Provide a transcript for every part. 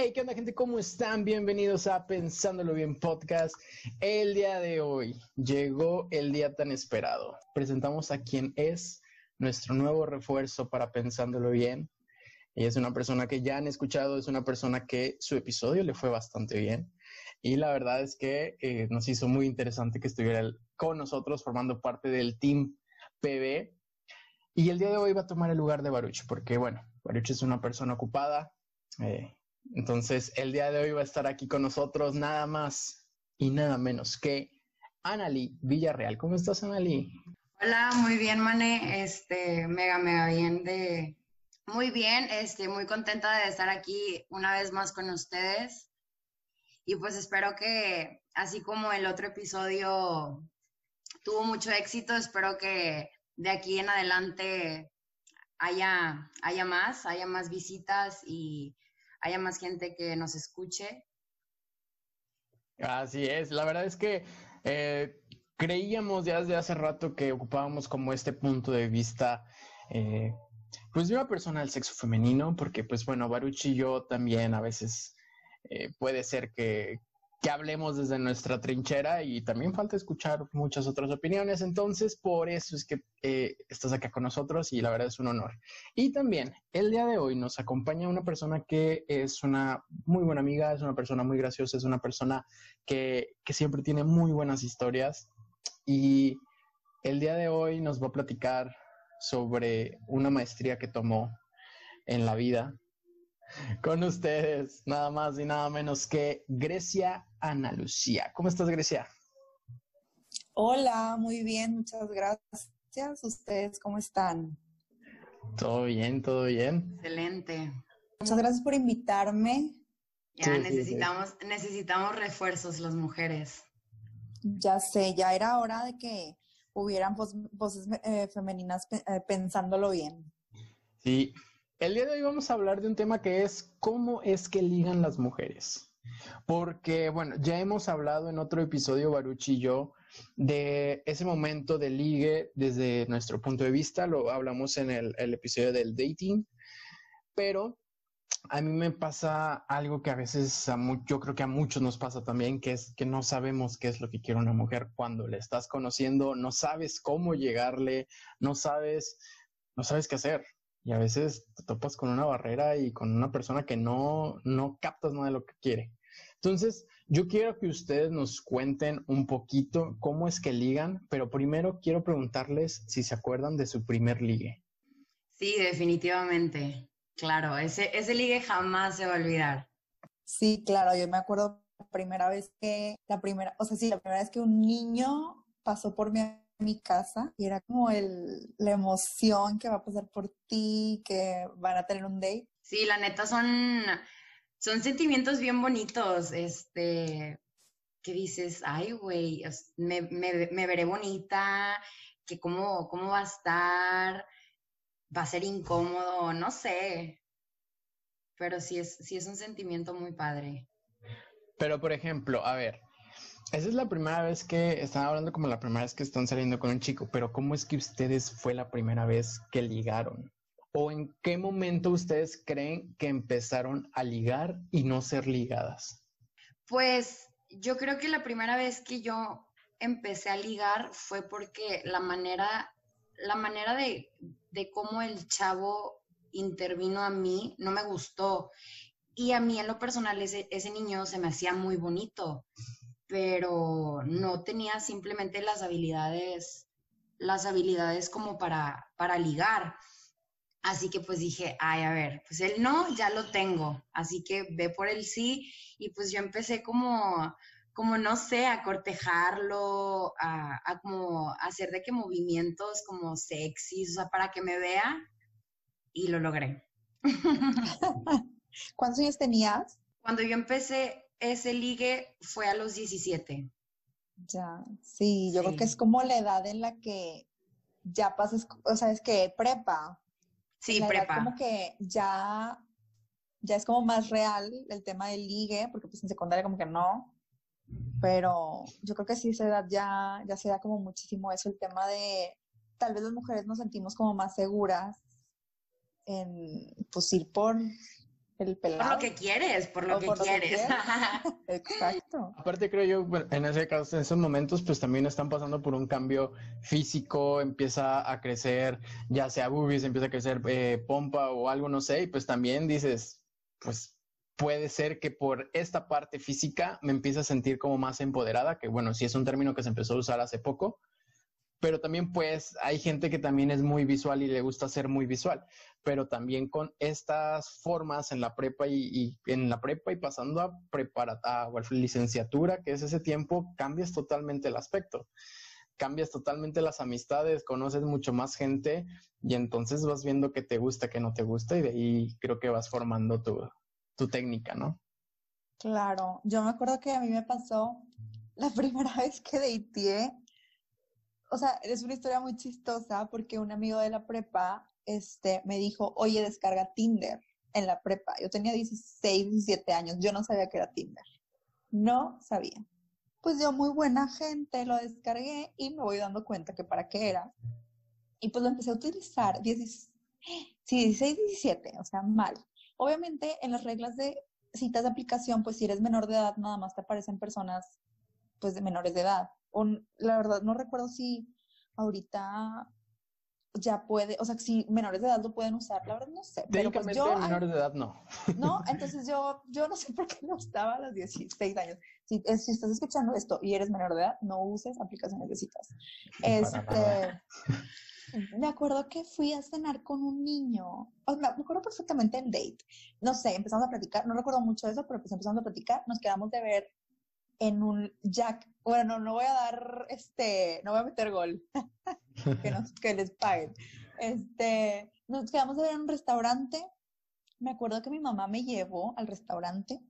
Hey, ¿qué onda gente? ¿Cómo están? Bienvenidos a Pensándolo Bien Podcast. El día de hoy llegó el día tan esperado. Presentamos a quien es nuestro nuevo refuerzo para Pensándolo Bien. Ella es una persona que ya han escuchado, es una persona que su episodio le fue bastante bien. Y la verdad es que eh, nos hizo muy interesante que estuviera con nosotros formando parte del Team PB. Y el día de hoy va a tomar el lugar de Baruch, porque bueno, Baruch es una persona ocupada, eh, entonces, el día de hoy va a estar aquí con nosotros nada más y nada menos que Anali Villarreal. ¿Cómo estás, Anali? Hola, muy bien, Mane. Este, mega, mega bien de... Muy bien, este, muy contenta de estar aquí una vez más con ustedes. Y pues espero que, así como el otro episodio tuvo mucho éxito, espero que de aquí en adelante haya, haya más, haya más visitas y haya más gente que nos escuche. Así es, la verdad es que eh, creíamos ya desde hace rato que ocupábamos como este punto de vista, eh, pues de una persona del sexo femenino, porque pues bueno, Baruch y yo también a veces eh, puede ser que, que hablemos desde nuestra trinchera y también falta escuchar muchas otras opiniones. Entonces, por eso es que eh, estás acá con nosotros y la verdad es un honor. Y también, el día de hoy nos acompaña una persona que es una muy buena amiga, es una persona muy graciosa, es una persona que, que siempre tiene muy buenas historias. Y el día de hoy nos va a platicar sobre una maestría que tomó en la vida con ustedes, nada más y nada menos que Grecia Ana Lucía. ¿Cómo estás, Grecia? Hola, muy bien, muchas gracias. ¿Ustedes cómo están? Todo bien, todo bien. Excelente. Muchas gracias por invitarme. Ya necesitamos, necesitamos refuerzos las mujeres. Ya sé, ya era hora de que hubieran voces eh, femeninas eh, pensándolo bien. Sí, el día de hoy vamos a hablar de un tema que es cómo es que ligan las mujeres. Porque, bueno, ya hemos hablado en otro episodio, Baruch y yo, de ese momento de ligue desde nuestro punto de vista. Lo hablamos en el, episodio del dating. Pero a mí me pasa algo que a veces a yo creo que a muchos nos pasa también, que es que no sabemos qué es lo que quiere una mujer cuando le estás conociendo, no sabes cómo llegarle, no sabes, no sabes qué hacer y a veces te topas con una barrera y con una persona que no, no captas nada de lo que quiere. Entonces, yo quiero que ustedes nos cuenten un poquito cómo es que ligan, pero primero quiero preguntarles si se acuerdan de su primer ligue. Sí, definitivamente. Claro, ese, ese ligue jamás se va a olvidar. Sí, claro, yo me acuerdo la primera vez que, la primera, o sea, sí, la primera vez que un niño pasó por mi mi casa y era como el, la emoción que va a pasar por ti, que van a tener un date. Sí, la neta son, son sentimientos bien bonitos, este, que dices, ay, güey, me, me, veré bonita, que cómo, cómo va a estar, va a ser incómodo, no sé, pero sí es, sí es un sentimiento muy padre. Pero, por ejemplo, a ver, esa es la primera vez que están hablando como la primera vez que están saliendo con un chico, pero ¿cómo es que ustedes fue la primera vez que ligaron? ¿O en qué momento ustedes creen que empezaron a ligar y no ser ligadas? Pues yo creo que la primera vez que yo empecé a ligar fue porque la manera, la manera de, cómo el chavo intervino a mí no me gustó. Y a mí en lo personal ese, ese niño se me hacía muy bonito pero no tenía simplemente las habilidades, las habilidades como para, para ligar. Así que pues dije, ay, a ver, pues el no ya lo tengo, así que ve por el sí y pues yo empecé como, como no sé, a cortejarlo, a, a como hacer de que movimientos como sexys, o sea, para que me vea y lo logré. ¿Cuántos años tenías? Cuando yo empecé, ese ligue fue a los 17. Ya, sí, yo creo que es como la edad en la que ya pasas, o sea, es que prepa. Sí, prepa. como que ya, ya es como más real el tema del ligue, porque pues en secundaria como que no. Pero yo creo que sí, esa edad ya, ya se da como muchísimo eso, el tema de, tal vez las mujeres nos sentimos como más seguras en, pues, ir por el pelado. Por lo que quieres, por lo, que, quieres. Exacto. Aparte creo yo, en ese caso, en esos momentos, pues también están pasando por un cambio físico, empieza a crecer, ya sea boobies, empieza a crecer eh, pompa o algo, no sé, y pues también dices, pues puede ser que por esta parte física me empiece a sentir como más empoderada, que bueno, sí es un término que se empezó a usar hace poco, pero también pues hay gente que también es muy visual y le gusta ser muy visual, pero también con estas formas en la prepa y, en la prepa y pasando a preparatoria o licenciatura, que es ese tiempo, cambias totalmente el aspecto, cambias totalmente las amistades, conoces mucho más gente y entonces vas viendo qué te gusta, qué no te gusta y de ahí creo que vas formando tu, tu técnica, ¿no? Claro, yo me acuerdo que a mí me pasó la primera vez que dateé, o sea, es una historia muy chistosa porque un amigo de la prepa este, me dijo, oye, descarga Tinder en la prepa. Yo tenía 16, 17 años, yo no sabía que era Tinder. No sabía. Pues yo, muy buena gente, lo descargué y me voy dando cuenta que para qué era. Y pues lo empecé a utilizar, 16, sí, 16, 17, o sea, mal. Obviamente, en las reglas de citas de aplicación, pues si eres menor de edad, nada más te aparecen personas, pues de menores de edad. O, la verdad, no recuerdo si ahorita ya puede, o sea, si menores de edad lo pueden usar, la verdad no sé. Pero pues yo, menores de edad no. No, entonces yo, yo no sé por qué no estaba a los 16 años. Si, si estás escuchando esto y eres menor de edad, no uses aplicaciones de citas. Este, me acuerdo que fui a cenar con un niño, me acuerdo perfectamente el date. No sé, empezamos a platicar, no recuerdo mucho eso, pero pues empezamos a platicar, nos quedamos de ver en un Jack, bueno, no voy a dar, este, no voy a meter gol, que, nos, que les paguen. Este, nos quedamos de ver en un restaurante, me acuerdo que mi mamá me llevó al restaurante,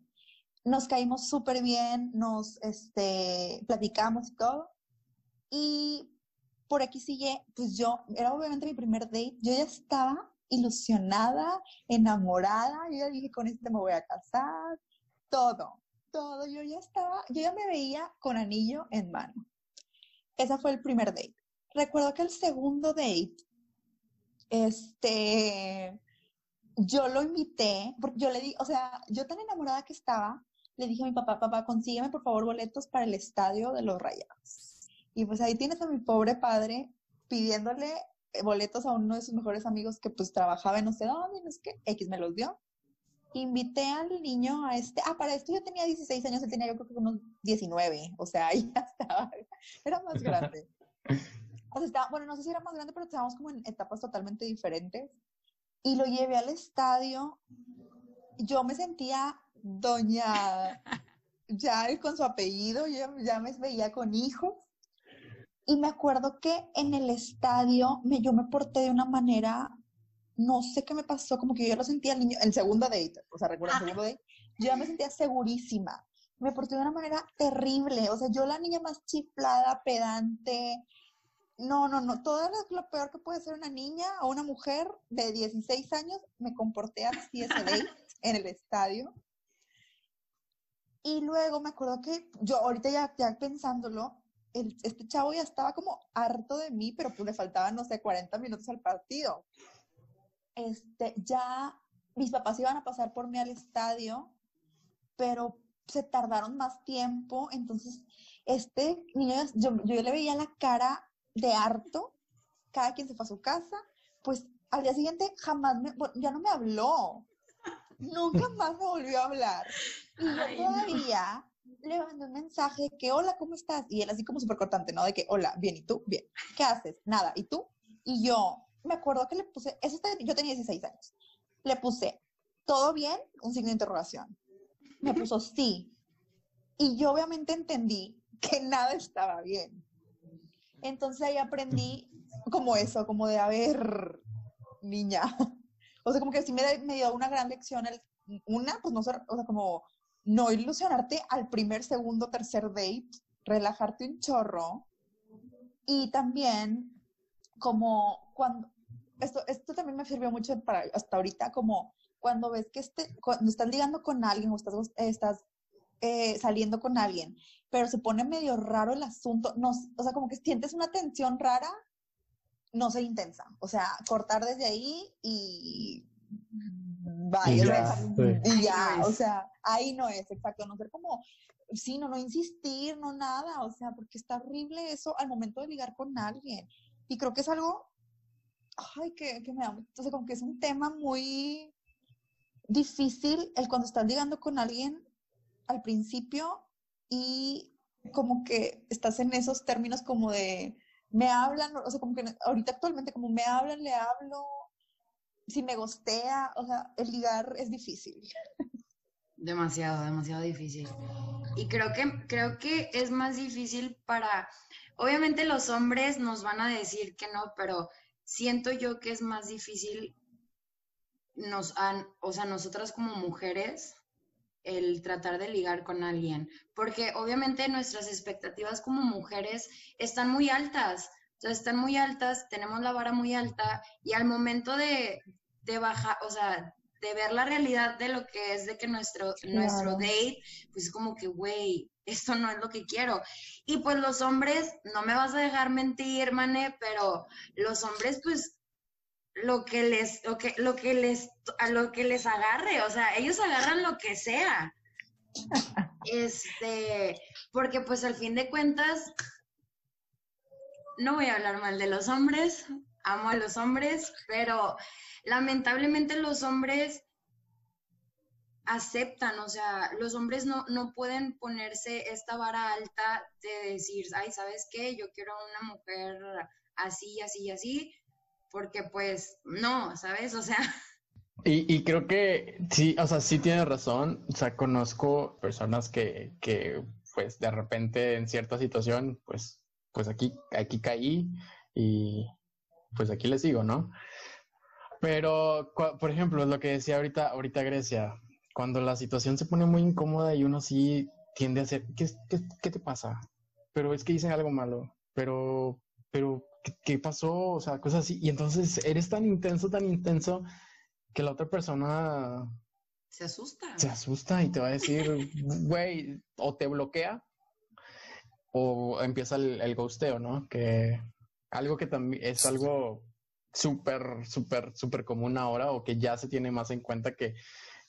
nos caímos súper bien, nos, este, platicamos y todo, y por aquí sigue, pues yo, era obviamente mi primer date, yo ya estaba ilusionada, enamorada, yo ya dije, con este me voy a casar, todo, todo, yo ya estaba, yo ya me veía con anillo en mano. Ese fue el primer date. Recuerdo que el segundo date, este, yo lo invité, porque yo le di, o sea, yo tan enamorada que estaba, le dije a mi papá, papá, consígueme por favor boletos para el estadio de los Rayados. Y pues ahí tienes a mi pobre padre pidiéndole eh, boletos a uno de sus mejores amigos que pues trabajaba en no sé dónde, no sé qué, X me los dio. Invité al niño a este, ah, para esto yo tenía 16 años, él tenía yo creo que unos 19, o sea, ya estaba, era más grande. O estaba, bueno, no sé si era más grande, pero estábamos como en etapas totalmente diferentes. Y lo llevé al estadio. Yo me sentía doña, ya con su apellido, ya, ya me veía con hijos. Y me acuerdo que en el estadio me, yo me porté de una manera, no sé qué me pasó, como que yo lo sentía el niño, el segundo date, o sea, recuerdo el segundo date, yo ya me sentía segurísima. Me porté de una manera terrible, o sea, yo la niña más chiflada, pedante, no, no, no, todo lo, peor que puede ser una niña o una mujer de 16 años, me comporté así ese date en el estadio. Y luego me acuerdo que yo ahorita ya, ya pensándolo, este chavo ya estaba como harto de mí, pero pues le faltaban, no sé, 40 minutos al partido. Este, ya mis papás iban a pasar por mí al estadio, pero se tardaron más tiempo, entonces este niño, yo, yo le veía la cara de harto, cada quien se fue a su casa, pues al día siguiente jamás me, ya no me habló, nunca más me volvió a hablar. Y yo todavía le mandé un mensaje de que, hola, ¿cómo estás? Y él así como súper cortante, ¿no? De que, hola, bien, ¿y tú? Bien. ¿Qué haces? Nada, ¿y tú? Y yo me acuerdo que le puse, eso yo tenía 16 años, le puse, ¿todo bien? Un signo de interrogación. Me puso sí. Y yo obviamente entendí que nada estaba bien. Entonces ahí aprendí como eso, como de, a ver, niña. O sea, como que sí me, me dio una gran lección. El, una, pues no sé, o sea, como no ilusionarte al primer, segundo, tercer date, relajarte un chorro y también como cuando, esto, esto también me sirvió mucho para hasta ahorita, como cuando ves que este, cuando estás ligando con alguien o estás, estás eh, saliendo con alguien, pero se pone medio raro el asunto, no, o sea, como que sientes una tensión rara, no sé intensa, o sea, cortar desde ahí y vaya, y ya, o sea, ahí no es, exacto, no ser como, sí, no, no insistir, no nada, o sea, porque está horrible eso al momento de ligar con alguien. Y creo que es algo, ay, que, me da, sea, como que es un tema muy difícil el cuando estás ligando con alguien al principio y como que estás en esos términos como de, me hablan, o sea, como que ahorita actualmente como me hablan, le hablo, si me gostea, o sea, el ligar es difícil. Demasiado, demasiado difícil. Y creo que, creo que es más difícil para, obviamente los hombres nos van a decir que no, pero siento yo que es más difícil nos han, o sea, nosotras como mujeres, el tratar de ligar con alguien, porque obviamente nuestras expectativas como mujeres están muy altas, o sea, están muy altas, tenemos la vara muy alta y al momento de, de bajar, o sea, de ver la realidad de lo que es de que nuestro, nuestro date, pues como que, güey, esto no es lo que quiero. Y pues los hombres, no me vas a dejar mentir, mané, pero los hombres, pues lo que les, lo que, lo que les, a lo que les agarre, o sea, ellos agarran lo que sea. Este, porque pues al fin de cuentas, no voy a hablar mal de los hombres, amo a los hombres, pero lamentablemente los hombres aceptan, o sea, los hombres no, no pueden ponerse esta vara alta de decir, ay, ¿sabes qué? Yo quiero una mujer así, así, así, porque pues no, ¿sabes? O sea... Y, y, creo que sí, o sea, sí tiene razón. O sea, conozco personas que, que, pues, de repente en cierta situación, pues, pues aquí, aquí caí y pues aquí le sigo, ¿no? Pero, por ejemplo, lo que decía ahorita, ahorita Grecia, cuando la situación se pone muy incómoda y uno sí tiende a hacer, ¿qué, qué, qué te pasa? Pero es que dicen algo malo, pero, pero ¿qué, pasó? O sea, cosas así. Y entonces eres tan intenso, tan intenso, que la otra persona... Se asusta. Se asusta y te va a decir, güey, o te bloquea o empieza el, el ghosteo, ¿no? Que algo que también es algo súper, súper, súper común ahora o que ya se tiene más en cuenta que,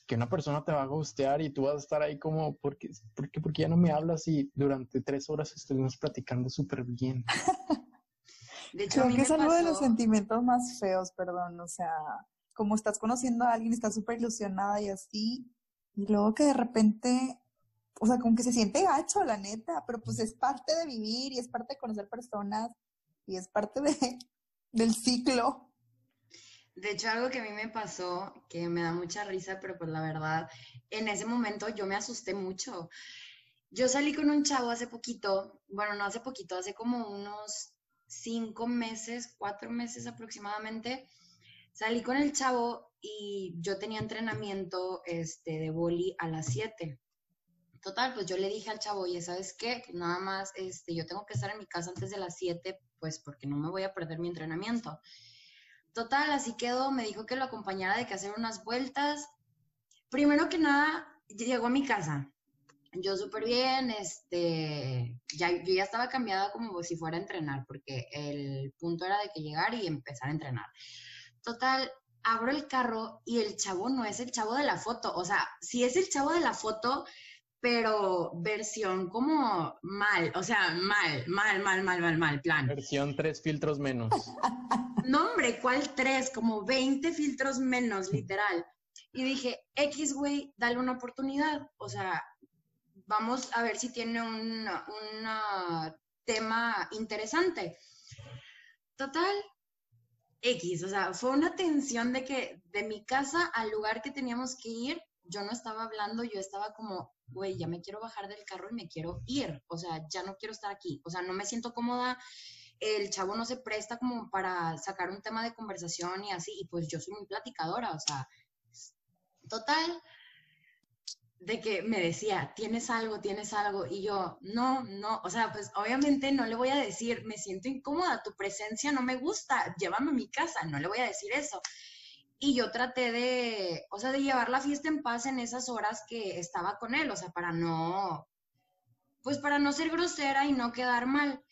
que una persona te va a ghostear y tú vas a estar ahí como, ¿por qué, porque, ya no me hablas y durante tres horas estuvimos platicando súper bien? De hecho, Creo que es algo de los sentimientos más feos, perdón. O sea, como estás conociendo a alguien, estás súper ilusionada y así, y luego que de repente, o sea, como que se siente gacho, la neta, pero pues es parte de vivir y es parte de conocer personas y es parte de, del ciclo. De hecho, algo que a mí me pasó, que me da mucha risa, pero pues la verdad, en ese momento yo me asusté mucho. Yo salí con un chavo hace poquito, bueno, no hace poquito, hace como unos cinco meses, cuatro meses aproximadamente, salí con el chavo y yo tenía entrenamiento este, de boli a las siete. Total, pues yo le dije al chavo, oye, ¿sabes qué? nada más, este, yo tengo que estar en mi casa antes de las siete, pues porque no me voy a perder mi entrenamiento. Total, así quedó, me dijo que lo acompañara de que hacer unas vueltas. Primero que nada, llegó a mi casa, yo súper bien, este, ya, yo ya estaba cambiada como si fuera a entrenar, porque el punto era de que llegar y empezar a entrenar. Total, abro el carro y el chavo no es el chavo de la foto, o sea, sí es el chavo de la foto, pero versión como mal, o sea, mal, mal, mal, mal, mal, mal, plan. Versión tres filtros menos. No, hombre, ¿cuál tres? Como 20 filtros menos, literal. Y dije, X, güey, dale una oportunidad. O sea, vamos a ver si tiene un tema interesante. Total, X, o sea, fue una tensión de que de mi casa al lugar que teníamos que ir, yo no estaba hablando, yo estaba como, güey, ya me quiero bajar del carro y me quiero ir, o sea, ya no quiero estar aquí, o sea, no me siento cómoda, el chavo no se presta como para sacar un tema de conversación y así, y pues yo soy muy platicadora, o sea, total, de que me decía, tienes algo, tienes algo, y yo, no, no, o sea, pues obviamente no le voy a decir, me siento incómoda, tu presencia no me gusta, llévame a mi casa, no le voy a decir eso. Y yo traté de, o sea, de llevar la fiesta en paz en esas horas que estaba con él, o sea, para no, pues para no ser grosera y no quedar mal.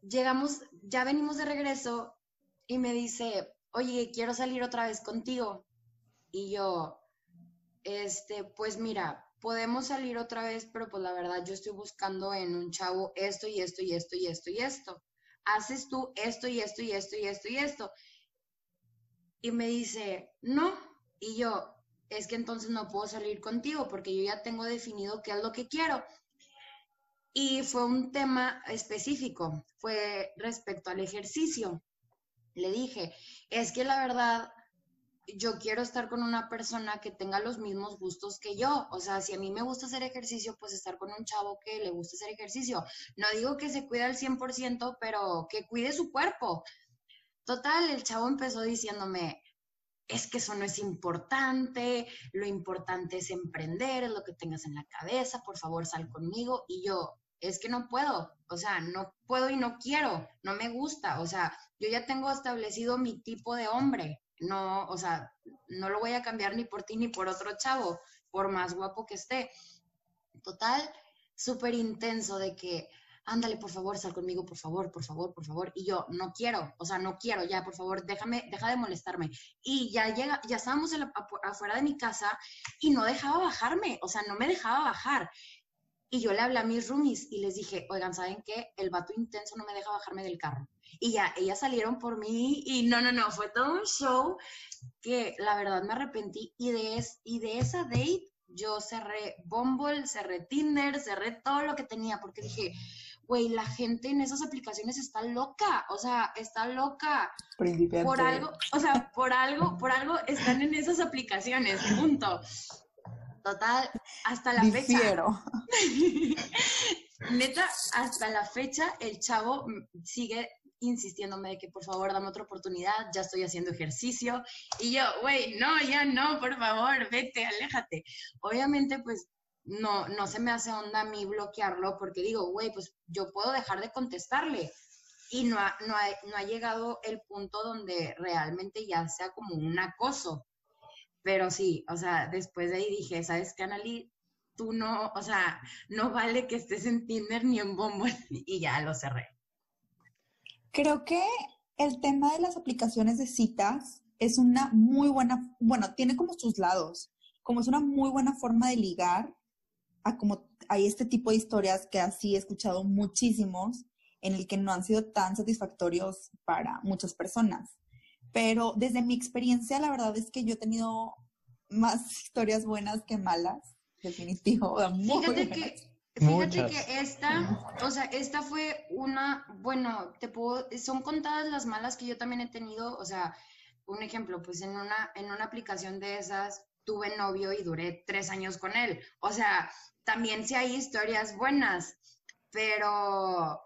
Llegamos, ya venimos de regreso y me dice, oye, quiero salir otra vez contigo Y yo, este, pues mira, podemos salir otra vez, pero pues la verdad yo estoy buscando en un chavo esto y esto y esto y esto y esto. Haces tú esto y esto y esto y esto y esto. Y me dice, no. Y yo, es que entonces no puedo salir contigo porque yo ya tengo definido qué es lo que quiero. Y fue un tema específico, fue respecto al ejercicio. Le dije, es que la verdad, yo quiero estar con una persona que tenga los mismos gustos que yo. O sea, si a mí me gusta hacer ejercicio, pues estar con un chavo que le gusta hacer ejercicio. No digo que se cuide al 100%, pero que cuide su cuerpo. Total, el chavo empezó diciéndome, es que eso no es importante, lo importante es emprender, es lo que tengas en la cabeza, por favor sal conmigo. Y yo, es que no puedo, o sea, no puedo y no quiero, no me gusta, o sea, yo ya tengo establecido mi tipo de hombre, no, o sea, no lo voy a cambiar ni por ti ni por otro chavo, por más guapo que esté. Total, súper intenso de que, ándale, por favor, sal conmigo, por favor, por favor, por favor. Y yo, no quiero, o sea, no quiero, ya, por favor, déjame, deja de molestarme. Y ya llega, ya estábamos afuera de mi casa y no dejaba bajarme, o sea, no me dejaba bajar. Y yo le hablé a mis roomies y les dije, oigan, ¿saben qué? El vato intenso no me deja bajarme del carro. Y ya, ellas salieron por mí y no, no, no, fue todo un show que la verdad me arrepentí. Y de, es, y de esa date yo cerré Bumble, cerré Tinder, cerré todo lo que tenía porque dije, güey, la gente en esas aplicaciones está loca, o sea, está loca. Por algo, o sea, por algo, por algo están en esas aplicaciones, punto. Total, hasta la fecha. Neta, hasta la fecha el chavo sigue insistiéndome de que por favor dame otra oportunidad, ya estoy haciendo ejercicio. Y yo, güey, no, ya no, por favor, vete, aléjate. Obviamente, pues no, no se me hace onda a mí bloquearlo porque digo, güey, pues yo puedo dejar de contestarle. Y no no, no ha llegado el punto donde realmente ya sea como un acoso. Pero sí, o sea, después de ahí dije, ¿sabes qué, Anali? Tú no, o sea, no vale que estés en Tinder ni en Bumble y ya lo cerré. Creo que el tema de las aplicaciones de citas es una muy buena, bueno, tiene como sus lados, como es una muy buena forma de ligar a como hay este tipo de historias que así he escuchado muchísimos en el que no han sido tan satisfactorios para muchas personas. Pero desde mi experiencia, la verdad es que yo he tenido más historias buenas que malas, definitivo. Fíjate que, fíjate que esta, o sea, esta fue una, bueno, te puedo, son contadas las malas que yo también he tenido, o sea, un ejemplo, pues en una, en una aplicación de esas tuve novio y duré tres años con él. O sea, también sí hay historias buenas, pero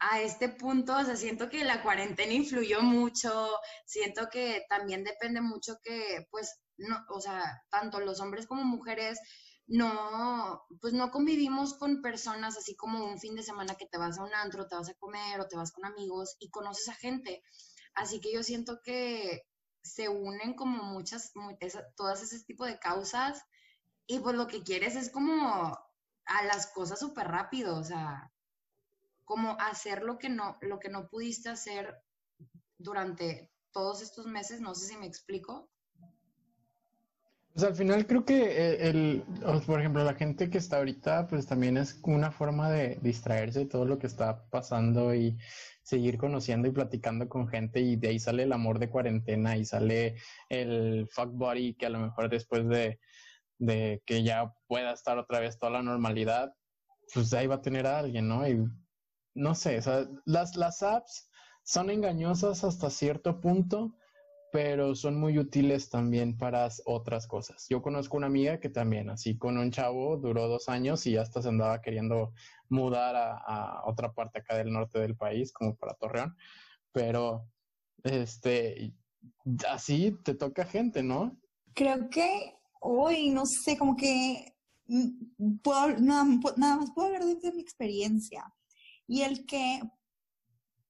a este punto, o sea, siento que la cuarentena influyó mucho, siento que también depende mucho que, pues, no, o sea, tanto los hombres como mujeres no, pues no convivimos con personas así como un fin de semana que te vas a un antro, te vas a comer o te vas con amigos y conoces a gente. Así que yo siento que se unen como muchas, todas ese tipo de causas y pues lo que quieres es como a las cosas súper rápido, o sea, como hacer lo que no, lo que no pudiste hacer durante todos estos meses, no sé si me explico. Pues al final creo que eh, el, por ejemplo, la gente que está ahorita, pues también es una forma de distraerse de todo lo que está pasando y seguir conociendo y platicando con gente y de ahí sale el amor de cuarentena y sale el fuck body que a lo mejor después de, de que ya pueda estar otra vez toda la normalidad, pues ahí va a tener a alguien, ¿no? Y no sé, o sea, las, las apps son engañosas hasta cierto punto, pero son muy útiles también para otras cosas. Yo conozco una amiga que también, así con un chavo, duró dos años y hasta se andaba queriendo mudar a, otra parte acá del norte del país, como para Torreón, pero este, así te toca gente, ¿no? Creo que hoy, no sé, como que mm, puedo, nada, nada más puedo hablar de mi experiencia y el que,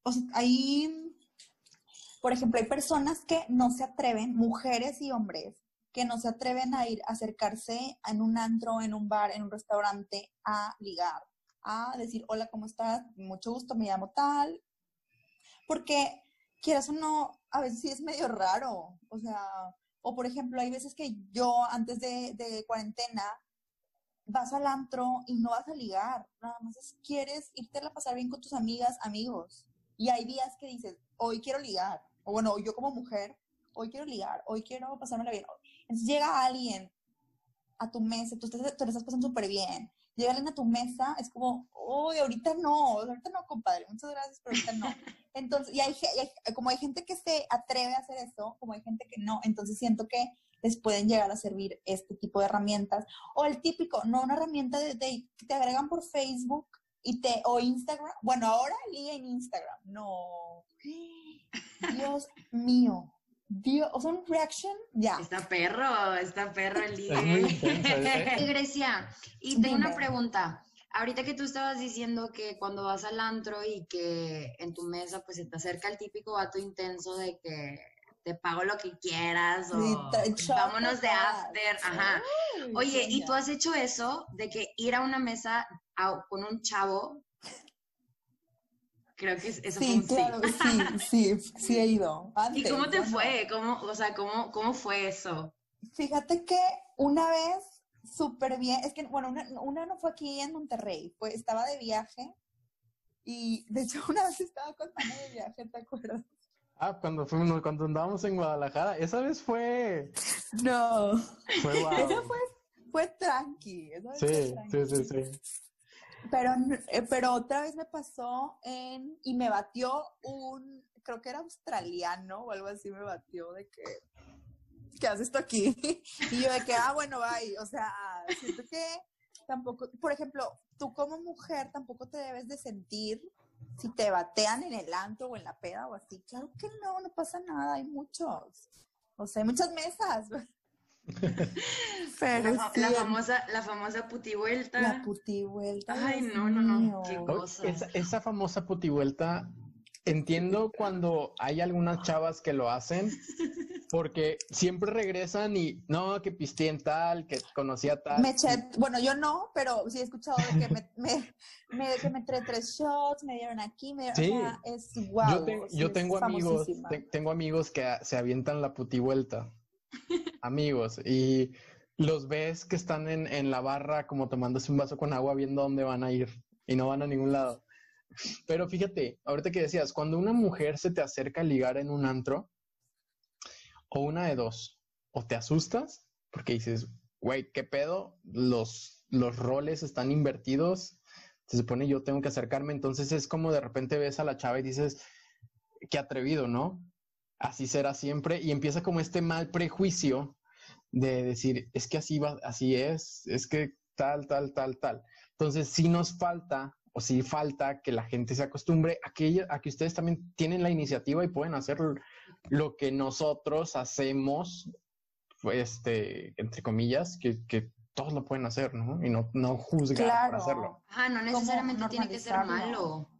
o ahí, por ejemplo, hay personas que no se atreven, mujeres y hombres, que no se atreven a ir a acercarse en un antro, en un bar, en un restaurante a ligar, a decir, hola, ¿cómo estás? Mucho gusto, me llamo tal. Porque, quieras o no, a veces sí es medio raro. O sea, O por ejemplo, hay veces que yo antes de, cuarentena vas al antro y no vas a ligar, nada más es, quieres irte a pasar bien con tus amigas, amigos. Y hay días que dices, hoy quiero ligar, o bueno, yo como mujer, hoy quiero ligar, hoy quiero pasármela bien. Entonces llega alguien a tu mesa, tú, estás, tú le estás pasando súper bien, llega alguien a tu mesa, es como, uy, ahorita no, ahorita no, compadre, muchas gracias, pero ahorita no. Entonces, y hay, como hay gente que se atreve a hacer eso, como hay gente que no, entonces siento que les pueden llegar a servir este tipo de herramientas. O el típico, no una herramienta de, que te agregan por Facebook y te, o Instagram. Bueno, ahora liga en Instagram. No. Dios mío. Dios, o sea, un reaction, ya. Está perro, está perro el día. ¿eh? Grecia, y tengo una pregunta. Ahorita que tú estabas diciendo que cuando vas al antro y que en tu mesa pues se te acerca el típico vato intenso de que te pago lo que quieras o vámonos de after, ajá. Oye, ¿y tú has hecho eso de que ir a una mesa con un chavo? Creo que eso sí, fue un sí. sí, sí, sí he ido. ¿Y cómo te fue? ¿Cómo, o sea, cómo, cómo fue eso? Fíjate que una vez súper bien, es que, bueno, una, una no fue aquí en Monterrey, fue, estaba de viaje y de hecho una vez estaba contando de viaje, ¿te acuerdas? Ah, cuando fuimos, cuando andábamos en Guadalajara, esa vez fue. No. Fue Esa fue, fue tranqui. sí, sí, sí, sí. Pero, eh, pero otra vez me pasó en, y me batió un, creo que era australiano o algo así, me batió de que, ¿qué haces esto aquí? Y yo de que, ah, bueno, bye. O sea, siento que tampoco, por ejemplo, tú como mujer tampoco te debes de sentir si te batean en el antro o en la peda o así, claro que no, no pasa nada, hay muchos. O sea, hay muchas mesas. Pero la, la, famosa, la famosa putivuelta. La putivuelta. Ay, no, no, no, qué cosa. Esa, esa famosa putivuelta, entiendo cuando hay algunas chavas que lo hacen, porque siempre regresan y no, que pisteen tal, que conocía tal. Me eché, bueno, yo no, pero sí he escuchado de que me, me, me, que me trae tres shots, me dieron aquí, me dieron, sí. es guau. Yo, tengo amigos, tengo amigos que se avientan la putivuelta. Amigos, y los ves que están en, en la barra como tomándose un vaso con agua viendo dónde van a ir y no van a ningún lado. Pero fíjate, ahorita que decías, cuando una mujer se te acerca a ligar en un antro, o una de dos, o te asustas porque dices, güey, ¿qué pedo? Los, los roles están invertidos, se supone yo tengo que acercarme, entonces es como de repente ves a la chava y dices, qué atrevido, ¿no? Así será siempre y empieza como este mal prejuicio de decir, es que así va, así es, es que tal, tal, tal, tal. Entonces, si nos falta o si falta que la gente se acostumbre a que, a que ustedes también tienen la iniciativa y pueden hacer lo que nosotros hacemos, este, entre comillas, que, que todos lo pueden hacer, ¿no? Y no, no juzgar por hacerlo. Ah, no necesariamente tiene que ser malo.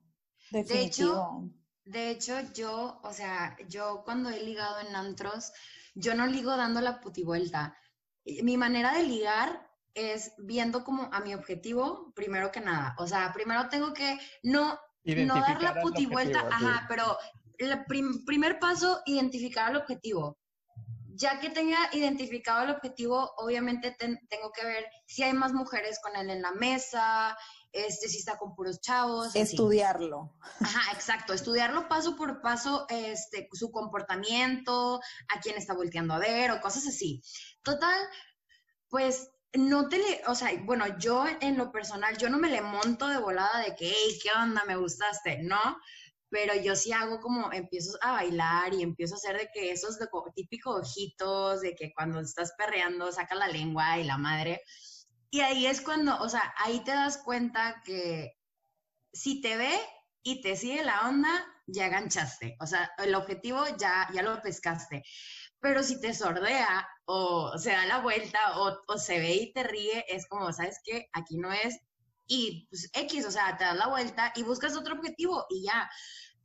De hecho, de hecho, yo, o sea, yo cuando he ligado en antros, yo no ligo dando la putivuelta. Mi manera de ligar es viendo como a mi objetivo, primero que nada. O sea, primero tengo que no, no dar la putivuelta, ajá, pero el primer paso, identificar el objetivo. Ya que tenga identificado el objetivo, obviamente tengo que ver si hay más mujeres con él en la mesa, este, si está con puros chavos. Estudiarlo. Ajá, exacto. Estudiarlo paso por paso, este, su comportamiento, a quién está volteando a ver o cosas así. Total, pues no te le, o sea, bueno, yo en lo personal, yo no me le monto de volada de que, hey, ¿qué onda? Me gustaste, ¿no? Pero yo sí hago como, empiezo a bailar y empiezo a hacer de que esos típicos ojitos, de que cuando estás perreando saca la lengua y la madre. Y ahí es cuando, o sea, ahí te das cuenta que si te ve y te sigue la onda, ya ganchaste. O sea, el objetivo ya, ya lo pescaste. Pero si te sordea o se da la vuelta o, o se ve y te ríe, es como, ¿sabes qué? Aquí no es. Y pues X, o sea, te das la vuelta y buscas otro objetivo y ya.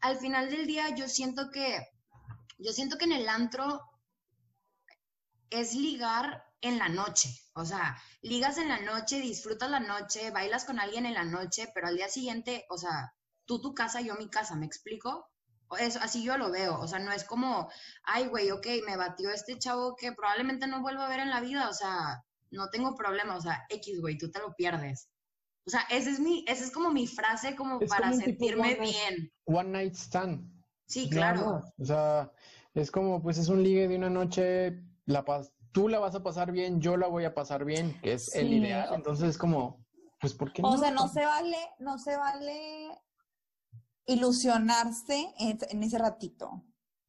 Al final del día yo siento que, yo siento que en el antro es ligar en la noche. O sea, ligas en la noche, disfrutas la noche, bailas con alguien en la noche, pero al día siguiente, o sea, tú tu casa, yo mi casa, ¿me explico? Eso, así yo lo veo, o sea, no es como, ay, güey, ok, me batió este chavo que probablemente no vuelvo a ver en la vida, o sea, no tengo problema, o sea, X, güey, tú te lo pierdes. O sea, esa es mi, esa es como mi frase como para sentirme bien. One night stand. Sí, claro. O sea, es como, pues es un ligue de una noche, la paz, tú la vas a pasar bien, yo la voy a pasar bien, que es el ideal. Entonces es como, pues, ¿por qué no? O sea, no se vale, no se vale ilusionarse en, ese ratito.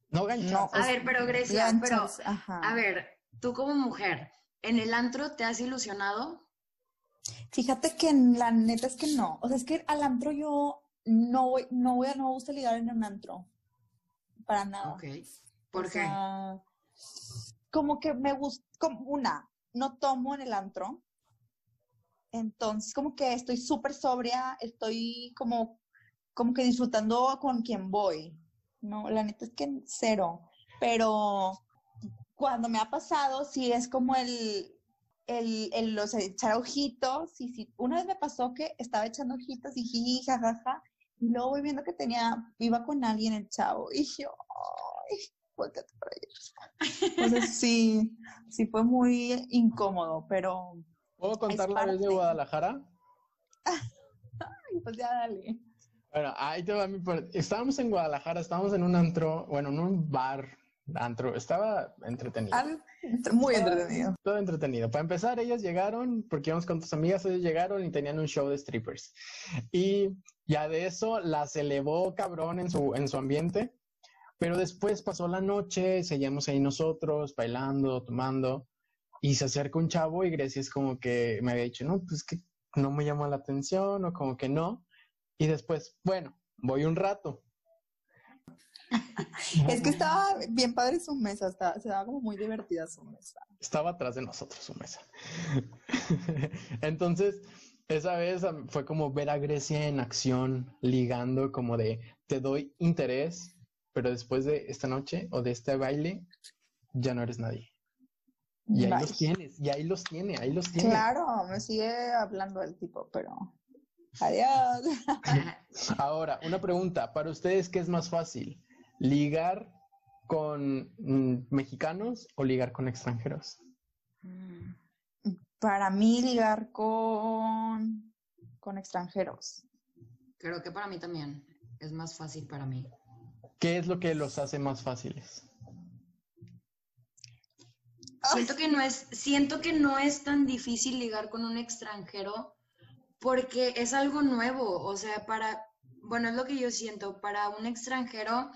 No No, a ver, pero Grecia, pero, a ver, tú como mujer, ¿en el antro te has ilusionado? Fíjate que la neta es que no. O sea, es que al antro yo no voy, no voy a, no me gusta ligar en un antro. Para nada. Ok. ¿Por qué? Como que me gusta, una, no tomo en el antro. Entonces, como que estoy súper sobria, estoy como, como que disfrutando con quien voy. No, la neta es que cero. Pero cuando me ha pasado, sí es como el, el, el los echar ojitos. Sí, una vez me pasó que estaba echando ojitos y jiji, jajaja. Y luego voy viendo que tenía, iba con alguien el chavo. Y yo, ay, volteate para allá. Entonces sí, sí fue muy incómodo, pero. ¿Puedo contar la vez de Guadalajara? ay, pues ya dale. Bueno, ahí te va mi Estábamos en Guadalajara, estábamos en un antro, bueno, en un bar, antro. Estaba entretenido. muy entretenido. Todo entretenido. Para empezar, ellas llegaron, porque íbamos con tus amigas, ellas llegaron y tenían un show de strippers. Y ya de eso las elevó cabrón en su, en su ambiente. Pero después pasó la noche, seguíamos ahí nosotros, bailando, tomando, y se acerca un chavo y Grecia es como que me había dicho, no, pues que no me llamó la atención o como que no. Y después, bueno, voy un rato. es que estaba bien padre su mesa, estaba, se daba como muy divertida su mesa. Estaba atrás de nosotros su mesa. Entonces, esa vez fue como ver a Grecia en acción, ligando como de, te doy interés, pero después de esta noche o de este baile, ya no eres nadie. Y ahí los tienes, y ahí los tiene, ahí los tiene. Claro, me sigue hablando el tipo, pero adiós. Ahora, una pregunta, para ustedes, ¿qué es más fácil? ¿Ligar con mm, mexicanos o ligar con extranjeros? Para mí, ligar con, con extranjeros. Creo que para mí también es más fácil para mí. ¿Qué es lo que los hace más fáciles? Siento que no es, siento que no es tan difícil ligar con un extranjero porque es algo nuevo. O sea, para, bueno, es lo que yo siento, para un extranjero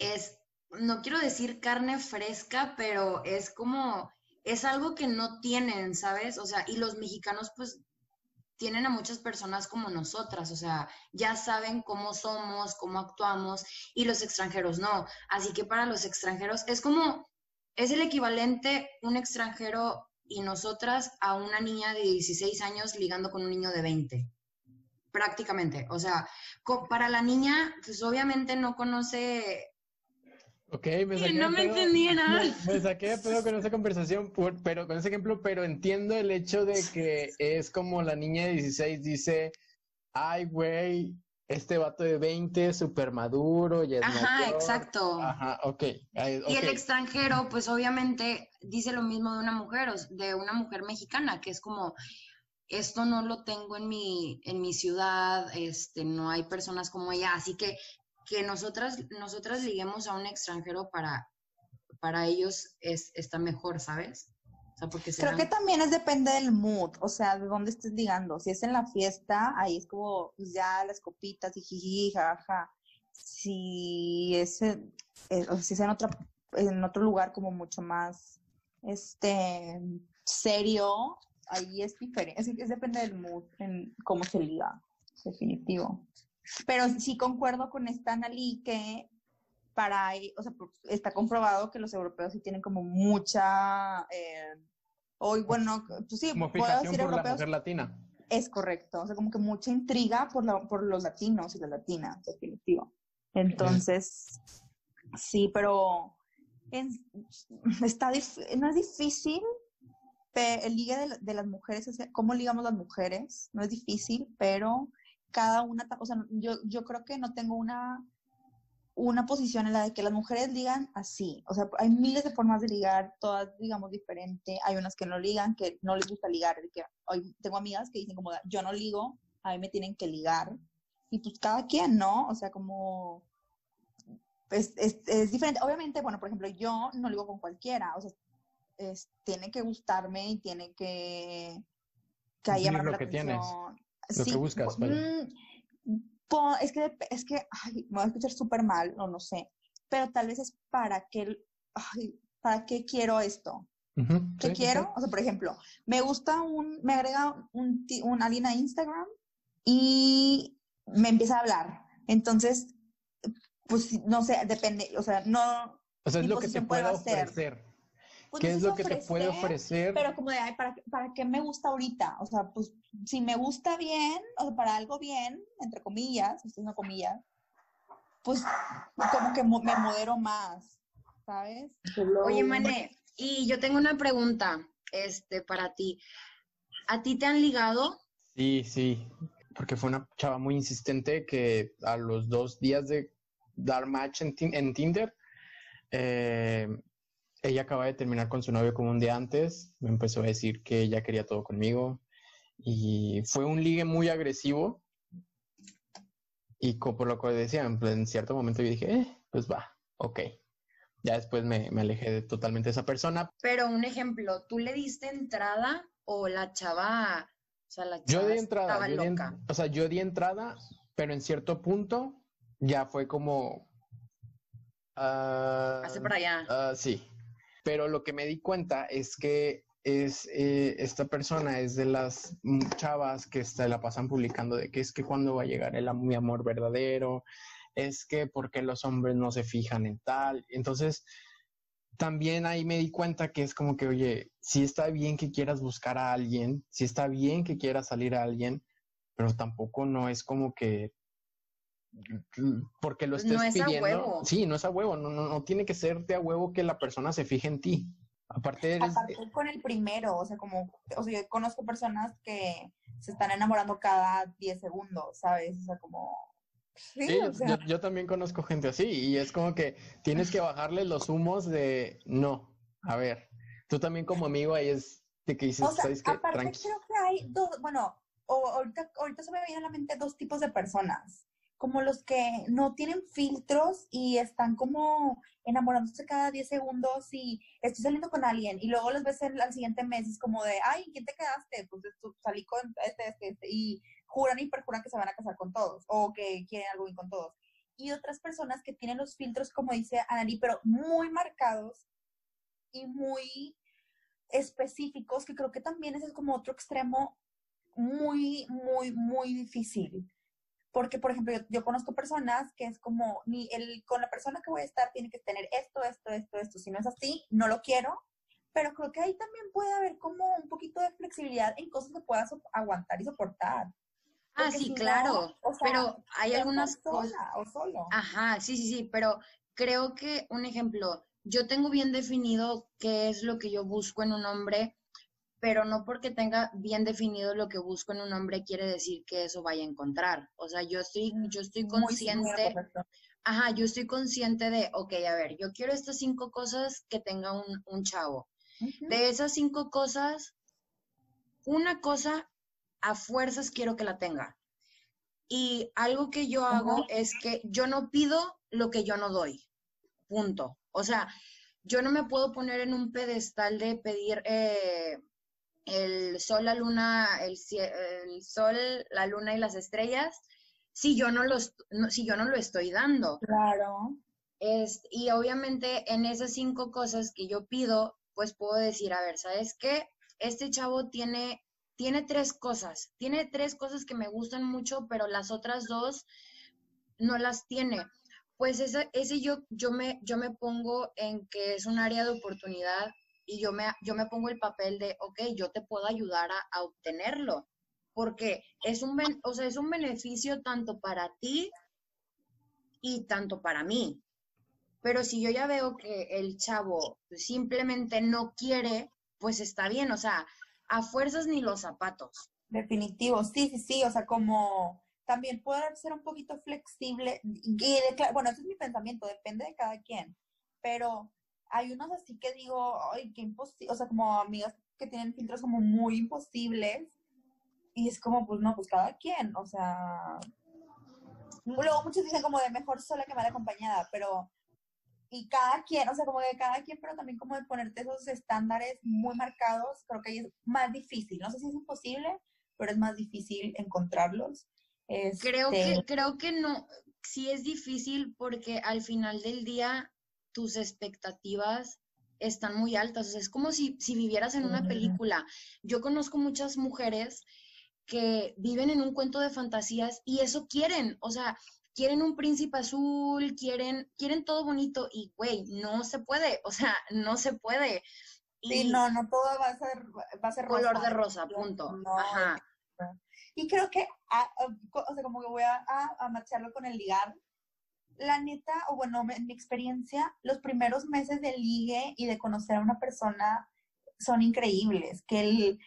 es, no quiero decir carne fresca, pero es como, es algo que no tienen, ¿sabes? O sea, y los mexicanos pues tienen a muchas personas como nosotras, o sea, ya saben cómo somos, cómo actuamos, y los extranjeros no. Así que para los extranjeros es como, es el equivalente un extranjero y nosotras a una niña de 16 años ligando con un niño de 20. Prácticamente. O sea, para la niña, pues obviamente no conoce Ok, me saqué no me entendí nada. Me, saqué de pedo con esa conversación, pero con ese ejemplo, pero entiendo el hecho de que es como la niña de 16 dice, ay, güey, este vato de 20 súper maduro y es Ajá, exacto. Ajá, ok. Y el extranjero, pues obviamente dice lo mismo de una mujer, de una mujer mexicana, que es como, esto no lo tengo en mi, en mi ciudad, este, no hay personas como ella, así que que nosotras, nosotras liguemos a un extranjero para, para ellos es, está mejor, ¿sabes? O sea, porque Creo que también es depende del mood, o sea, de dónde estés ligando. Si es en la fiesta, ahí es como pues, ya las copitas y jiji, jaja. Si es, en, eh, si es en, otra, en otro lugar como mucho más este serio, ahí es diferente. Es, es depende del mood, en cómo se liga, definitivo. Pero sí concuerdo con esta Analí que para, o sea, está comprobado que los europeos sí tienen como mucha, eh, hoy, bueno, pues sí, como puedo decir por la mujer latina. Es correcto, o sea, como que mucha intriga por, la, por los latinos y las latinas, definitivo. Entonces, sí, pero está no es difícil el ligue de, de, las mujeres, cómo ligamos las mujeres, no es difícil, pero cada una, o sea, yo, yo creo que no tengo una una posición en la de que las mujeres ligan así. O sea, hay miles de formas de ligar, todas, digamos, diferente. Hay unas que no ligan, que no les gusta ligar. Que hoy tengo amigas que dicen como, yo no ligo, a mí me tienen que ligar. Y pues cada quien, ¿no? O sea, como... Es, es, diferente. Obviamente, bueno, por ejemplo, yo no ligo con cualquiera. O sea, tiene que gustarme y tiene que... Que haya lo que tienes. Lo que buscas, vale es que, es que, ay, me voy a escuchar súper mal, o no sé, pero tal vez es para qué, ay, ¿para qué quiero esto? ¿Qué quiero? O sea, por ejemplo, me gusta un, me agrega un, un a Instagram y me empieza a hablar. Entonces, pues no sé, depende, o sea, no. O sea, es lo que te puede ofrecer. Pues, ¿Qué es lo que te puede ofrecer? Pero como de, ay, ¿para, ¿para qué me gusta ahorita? O sea, pues si me gusta bien, o sea, para algo bien, entre comillas, esto es una comilla, pues como que me modero más, ¿sabes? Oye, Mané, y yo tengo una pregunta este, para ti. ¿A ti te han ligado? Sí, sí, porque fue una chava muy insistente que a los dos días de dar match en, en Tinder, eh, ella acaba de terminar con su novio como un día antes, me empezó a decir que ella quería todo conmigo y fue un ligue muy agresivo y por lo que decía, en cierto momento yo dije, eh, pues va, ok. Ya después me, me alejé de, totalmente de esa persona. Pero un ejemplo, ¿tú le diste entrada o la chava, o sea, la chava yo di entrada, yo loca? o sea, yo di entrada, pero en cierto punto ya fue como... Uh, Hace para allá. Uh, sí, pero lo que me di cuenta es que es eh, esta persona es de las chavas que se la pasan publicando de que es que cuando va a llegar el mi amor verdadero, es que porque los hombres no se fijan en tal. Entonces, también ahí me di cuenta que es como que, oye, sí está bien que quieras buscar a alguien, sí está bien que quieras salir a alguien, pero tampoco no es como que porque lo estés pidiendo. A huevo. Sí, no es a huevo, no, no, no tiene que ser de a huevo que la persona se fije en ti. Aparte, eres... con el primero, o sea, como, o sea, yo conozco personas que se están enamorando cada 10 segundos, ¿sabes? O sea, como... Sí, yo, también conozco gente así y es como que tienes que bajarle los humos de, no, a ver, tú también como amigo ahí es de que dices, o sea, ¿sabes qué? Aparte creo que hay dos, bueno, ahorita, ahorita se me viene a la mente dos tipos de personas como los que no tienen filtros y están como enamorándose cada 10 segundos y estoy saliendo con alguien y luego los ves el, al siguiente mes es como de, ay, ¿quién te quedaste? Pues salí con este, este, este, y juran y perjuran que se van a casar con todos o que quieren algo bien con todos. Y otras personas que tienen los filtros, como dice Anali, pero muy marcados y muy específicos, que creo que también ese es como otro extremo muy, muy, muy difícil porque, por ejemplo, yo, conozco personas que es como, ni el, con la persona que voy a estar tiene que tener esto, esto, esto, esto. Si no es así, no lo quiero. Pero creo que ahí también puede haber como un poquito de flexibilidad en cosas que puedas aguantar y soportar. ah, sí, claro. pero hay algunas cosas. o solo. Ajá, sí, sí, sí. Pero creo que, un ejemplo, yo tengo bien definido qué es lo que yo busco en un hombre pero no porque tenga bien definido lo que busco en un hombre quiere decir que eso vaya a encontrar. O sea, yo estoy, mm, yo estoy consciente, ajá, yo estoy consciente de, ok, a ver, yo quiero estas cinco cosas que tenga un, un chavo. De esas cinco cosas, una cosa a fuerzas quiero que la tenga. Y algo que yo hago es que yo no pido lo que yo no doy. Punto. O sea, yo no me puedo poner en un pedestal de pedir eh, el sol, la luna, el, el, sol, la luna y las estrellas, si yo no, los, si yo no lo estoy dando. Claro. Es, y obviamente en esas cinco cosas que yo pido, pues puedo decir, a ver, ¿sabes qué? Este chavo tiene, tiene tres cosas, tiene tres cosas que me gustan mucho, pero las otras dos no las tiene. Pues ese, ese yo, yo, me, yo me pongo en que es un área de oportunidad y yo me, yo me pongo el papel de, ok, yo te puedo ayudar a, obtenerlo, porque es un, o sea, es un beneficio tanto para ti y tanto para mí. Pero si yo ya veo que el chavo simplemente no quiere, pues está bien, o sea, a fuerzas ni los zapatos. Definitivo, sí, sí, sí, o sea, como también poder ser un poquito flexible. Y bueno, ese es mi pensamiento, depende de cada quien. Pero hay unos así que digo, ay, qué imposible, o sea, como amigas que tienen filtros como muy imposibles. Y es como, pues no, pues cada quien, o sea. Luego muchos dicen como de mejor sola que mal acompañada, pero. Y cada quien, o sea, como de cada quien, pero también como de ponerte esos estándares muy marcados, creo que ahí es más difícil. No sé si es imposible, pero es más difícil encontrarlos. Creo que, este creo que no, sí es difícil porque al final del día tus expectativas están muy altas. O sea, es como si, si vivieras en una película. Yo conozco muchas mujeres que viven en un cuento de fantasías y eso quieren. O sea, quieren un príncipe azul, quieren, quieren todo bonito y, güey, no se puede. O sea, no se puede. Y no, no todo va a ser, va a ser color de rosa, punto. Ajá. Y creo que, ah, ah, o sea, como que voy a, a, marcharlo con el ligar. La neta, o bueno, en mi experiencia, los primeros meses de ligue y de conocer a una persona son increíbles. Que el,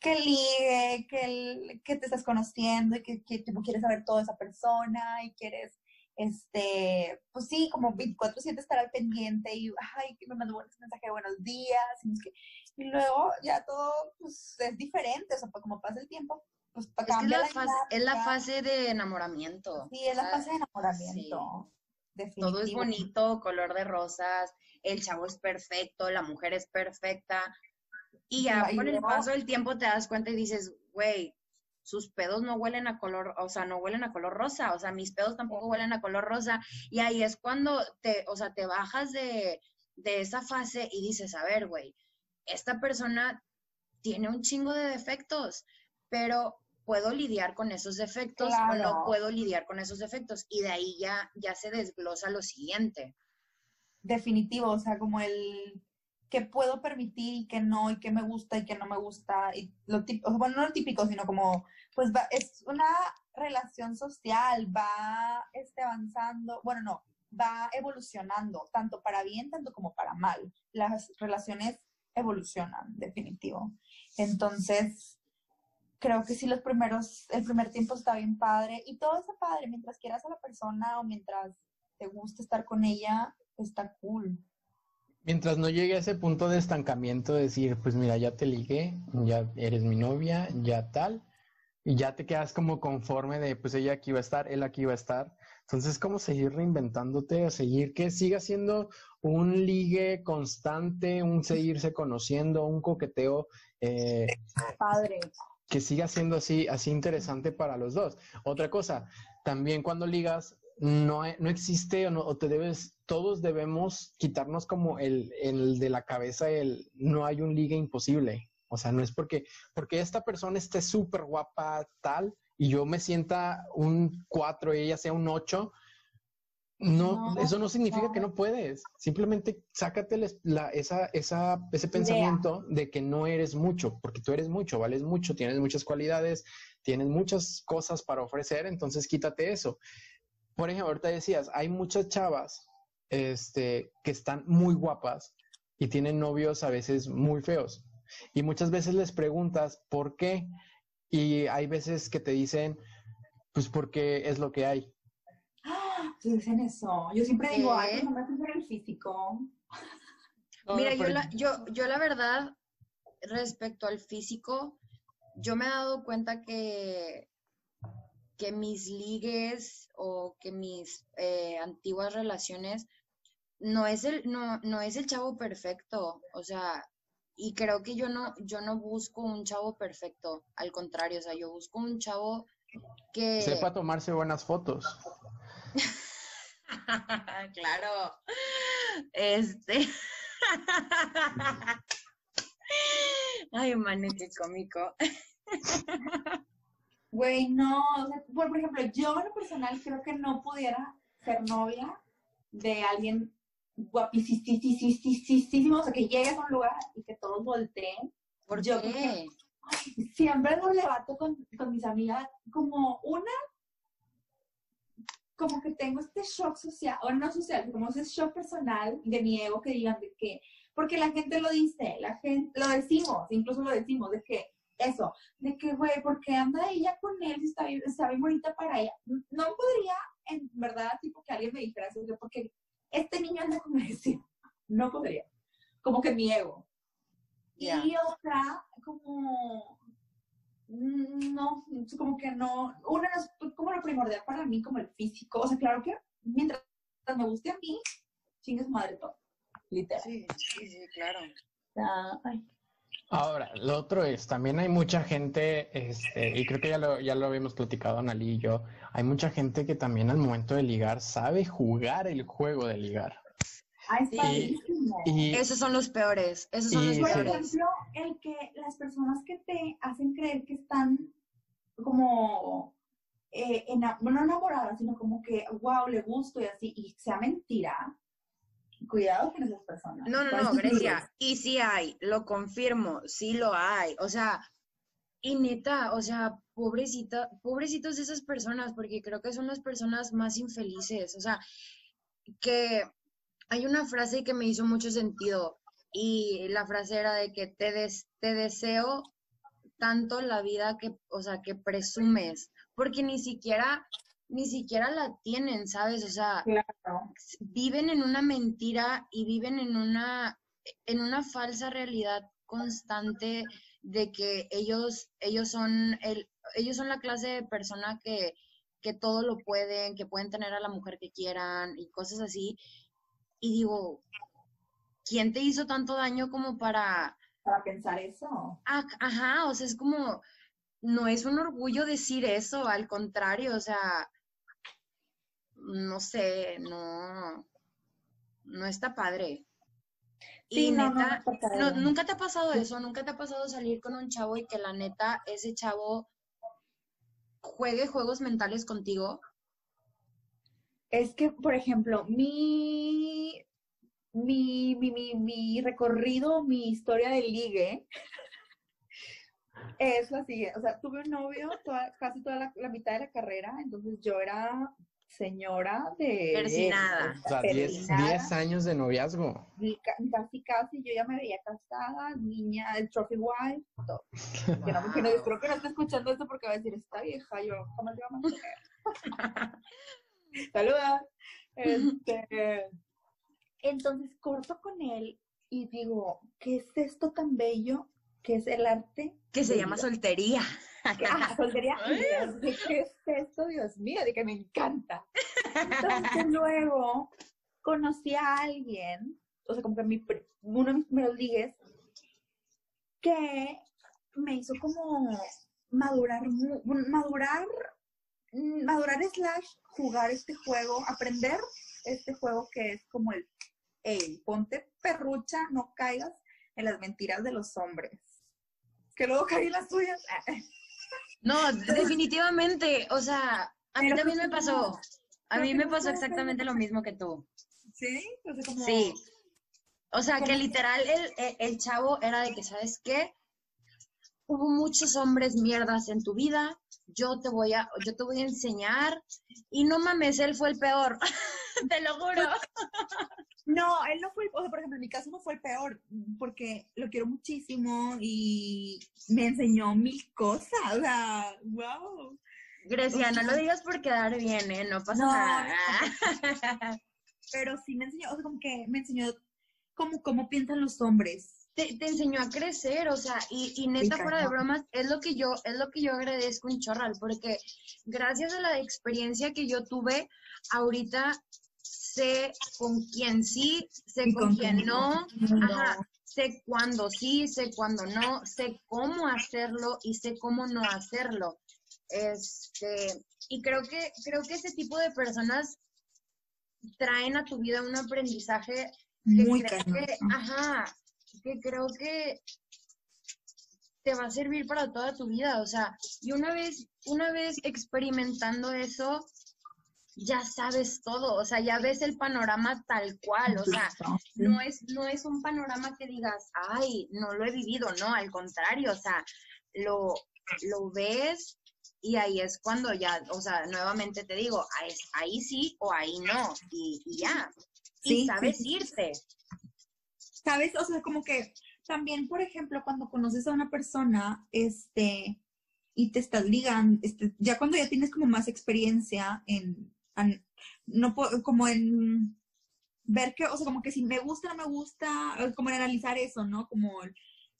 que ligue, que, el, que te estás conociendo y que, que tipo, quieres saber toda esa persona y quieres, este, pues sí, como 24-7 estar al pendiente y, ay, que me mandó un mensaje de buenos días. Y, y luego ya todo, pues, es diferente, o sea, pues, como pasa el tiempo, pues es, que la, fase, es la fase de enamoramiento. Sí, es la fase de enamoramiento. Todo es bonito, color de rosas, el chavo es perfecto, la mujer es perfecta. Y ya con el paso del tiempo te das cuenta y dices, güey, sus pedos no huelen a color, o sea, no huelen a color rosa, o sea, mis pedos tampoco huelen a color rosa. Y ahí es cuando te, o sea, te bajas de, de esa fase y dices, a ver, güey, esta persona tiene un chingo de defectos, pero puedo lidiar con esos defectos o no puedo lidiar con esos defectos. Y de ahí ya, ya se desglosa lo siguiente. Definitivo, o sea, como el que puedo permitir y que no, y que me gusta y que no me gusta. Y lo típico, bueno, no lo típico, sino como, pues va, es una relación social, va este, avanzando, bueno, no, va evolucionando, tanto para bien, tanto como para mal. Las relaciones evolucionan, definitivo. Entonces, creo que sí los primeros, el primer tiempo está bien padre y todo está padre, mientras quieras a la persona o mientras te guste estar con ella, está cool. Mientras no llegue a ese punto de estancamiento, de decir, pues mira, ya te ligué, ya eres mi novia, ya tal, y ya te quedas como conforme de, pues ella aquí va a estar, él aquí va a estar. Entonces, como seguir reinventándote, seguir que siga siendo un ligue constante, un seguirse conociendo, un coqueteo. Eh, Padre que siga siendo así, así interesante para los dos. Otra cosa, también cuando ligas, no, no existe o, no, o te debes, todos debemos quitarnos como el, el de la cabeza el no hay un liga imposible. O sea, no es porque, porque esta persona esté súper guapa tal y yo me sienta un 4 y ella sea un 8, no, eso no significa que no puedes. Simplemente sácate la, esa, esa, ese pensamiento de que no eres mucho, porque tú eres mucho, vales mucho, tienes muchas cualidades, tienes muchas cosas para ofrecer, entonces quítate eso. Por ejemplo, ahorita decías, hay muchas chavas este, que están muy guapas y tienen novios a veces muy feos. Y muchas veces les preguntas por qué. Y hay veces que te dicen, pues porque es lo que hay dicen eso. Yo siempre digo, ay, no me el físico. Mira, yo la, yo, yo la verdad, respecto al físico, yo me he dado cuenta que, que mis ligues o que mis eh, antiguas relaciones no es el, no, no es el chavo perfecto. O sea, y creo que yo no, yo no busco un chavo perfecto. Al contrario, o sea, yo busco un chavo que. Sepa tomarse buenas fotos. claro. Este. Ay, man, qué cómico. Güey, no. por ejemplo, yo en lo personal creo que no pudiera ser novia de alguien guapísimo, o sea, que llegues a un lugar y que todos volteen. ¿Por yo qué? siempre lo levanto con, con mis amigas como una como que tengo este shock social, o no social, como ese shock personal de mi ego que digan de que, porque la gente lo dice, la gente, lo decimos, incluso lo decimos, de que eso, de que, güey, ¿por qué anda ella con él si está bien, está bien bonita para ella? No podría, en verdad, tipo que alguien me dijera eso, porque este niño anda con él, no podría. Como que mi ego. Y otra, como, no, como que no, una es como lo primordial para mí, como el físico. O sea, claro que mientras me guste a mí, chingues madre todo, literal. Sí, sí, sí, claro. Ahora, lo otro es, también hay mucha gente, este, y creo que ya lo, ya lo habíamos platicado Analí y yo, hay mucha gente que también al momento de ligar sabe jugar el juego de ligar. Y, esos son los peores, esos son los Por ejemplo, el que las personas que te hacen creer que están como, eh, no enamoradas, sino como que, wow, le gusto y así, y sea mentira, Cuidado con esas personas. No, no, no, Grecia. Y sí hay, lo confirmo, sí lo hay. O sea, y neta, o sea, pobrecita, pobrecitos esas personas, porque creo que son las personas más infelices. O sea, que hay una frase que me hizo mucho sentido y la frase era de que te, des, te deseo tanto la vida que, o sea, que presumes, porque ni siquiera ni siquiera la tienen, ¿sabes? O sea, viven en una mentira y viven en una, en una falsa realidad constante de que ellos, ellos son el, ellos son la clase de persona que, que todo lo pueden, que pueden tener a la mujer que quieran y cosas así. Y digo, ¿quién te hizo tanto daño como para... Para pensar eso. ajá, o sea, es como, no es un orgullo decir eso, al contrario, o sea, no sé, no, no está padre. y neta, nunca te ha pasado eso, nunca te ha pasado salir con un chavo y que la neta, ese chavo juegue juegos mentales contigo. Es que, por ejemplo, mi, mi, mi, mi, recorrido, mi historia de ligue es la siguiente. O sea, tuve un novio casi toda la, mitad de la carrera, entonces yo era señora de... Persinada. O sea, 10 años de noviazgo. Casi, casi, yo ya me veía casada, niña, el trophy wife, todo. Que no, que no, creo que no está escuchando esto porque va a decir, está vieja, yo ¿cómo le vamos a hacer? Saluda. Este, entonces corto con él y digo, ¿qué es esto tan bello que es el arte? Que se llama soltería. Ah, soltería. ¿Qué es esto, Dios mío? De que me encanta. Entonces luego conocí a alguien, o sea, como que mi, uno de mis primeros ligues, que me hizo como madurar, madurar, madurar slash jugar este juego, aprender este juego que es como el, hey, ponte perrucha, no caigas en las mentiras de los hombres. Que luego caí en las tuyas. No, definitivamente, o sea, a mí también me pasó. A mí me pasó exactamente lo mismo que tú. ¿Sí? Sí. O sea, que literal el, el, chavo era de que, ¿sabes qué? Hubo muchos hombres mierdas en tu vida, yo te voy a, yo te voy a enseñar. Y no mames, él fue el peor, te lo juro. No, él no fue, o sea, por ejemplo, en mi caso no fue el peor, porque lo quiero muchísimo y me enseñó mil cosas, o sea, wow. Grecia, no lo digas por quedar bien, ¿eh? No pasa nada. Pero sí me enseñó, o sea, como que me enseñó cómo, cómo piensan los hombres. Te, te, enseñó a crecer, o sea, y, y neta, fuera de bromas, es lo que yo, es lo que yo agradezco un chorral, porque gracias a la experiencia que yo tuve, ahorita sé con quién sí, sé con, quién no, sé cuándo sí, sé cuándo no, sé cómo hacerlo y sé cómo no hacerlo. Este, y creo que, creo que ese tipo de personas traen a tu vida un aprendizaje que muy creo que, ajá, que creo que te va a servir para toda tu vida, o sea, y una vez, una vez experimentando eso, ya sabes todo, o sea, ya ves el panorama tal cual, o sea, no es, no es un panorama que digas, ay, no lo he vivido, no, al contrario, o sea, lo, lo ves y ahí es cuando ya, o sea, nuevamente te digo, ahí, sí o ahí no, y, ya, y sabes irte. ¿Sabes? O sea, como que también, por ejemplo, cuando conoces a una persona, este, y te estás ligando, este, ya cuando ya tienes como más experiencia en, no como en ver que, o sea, como que si me gusta, no me gusta, como en analizar eso, ¿no? Como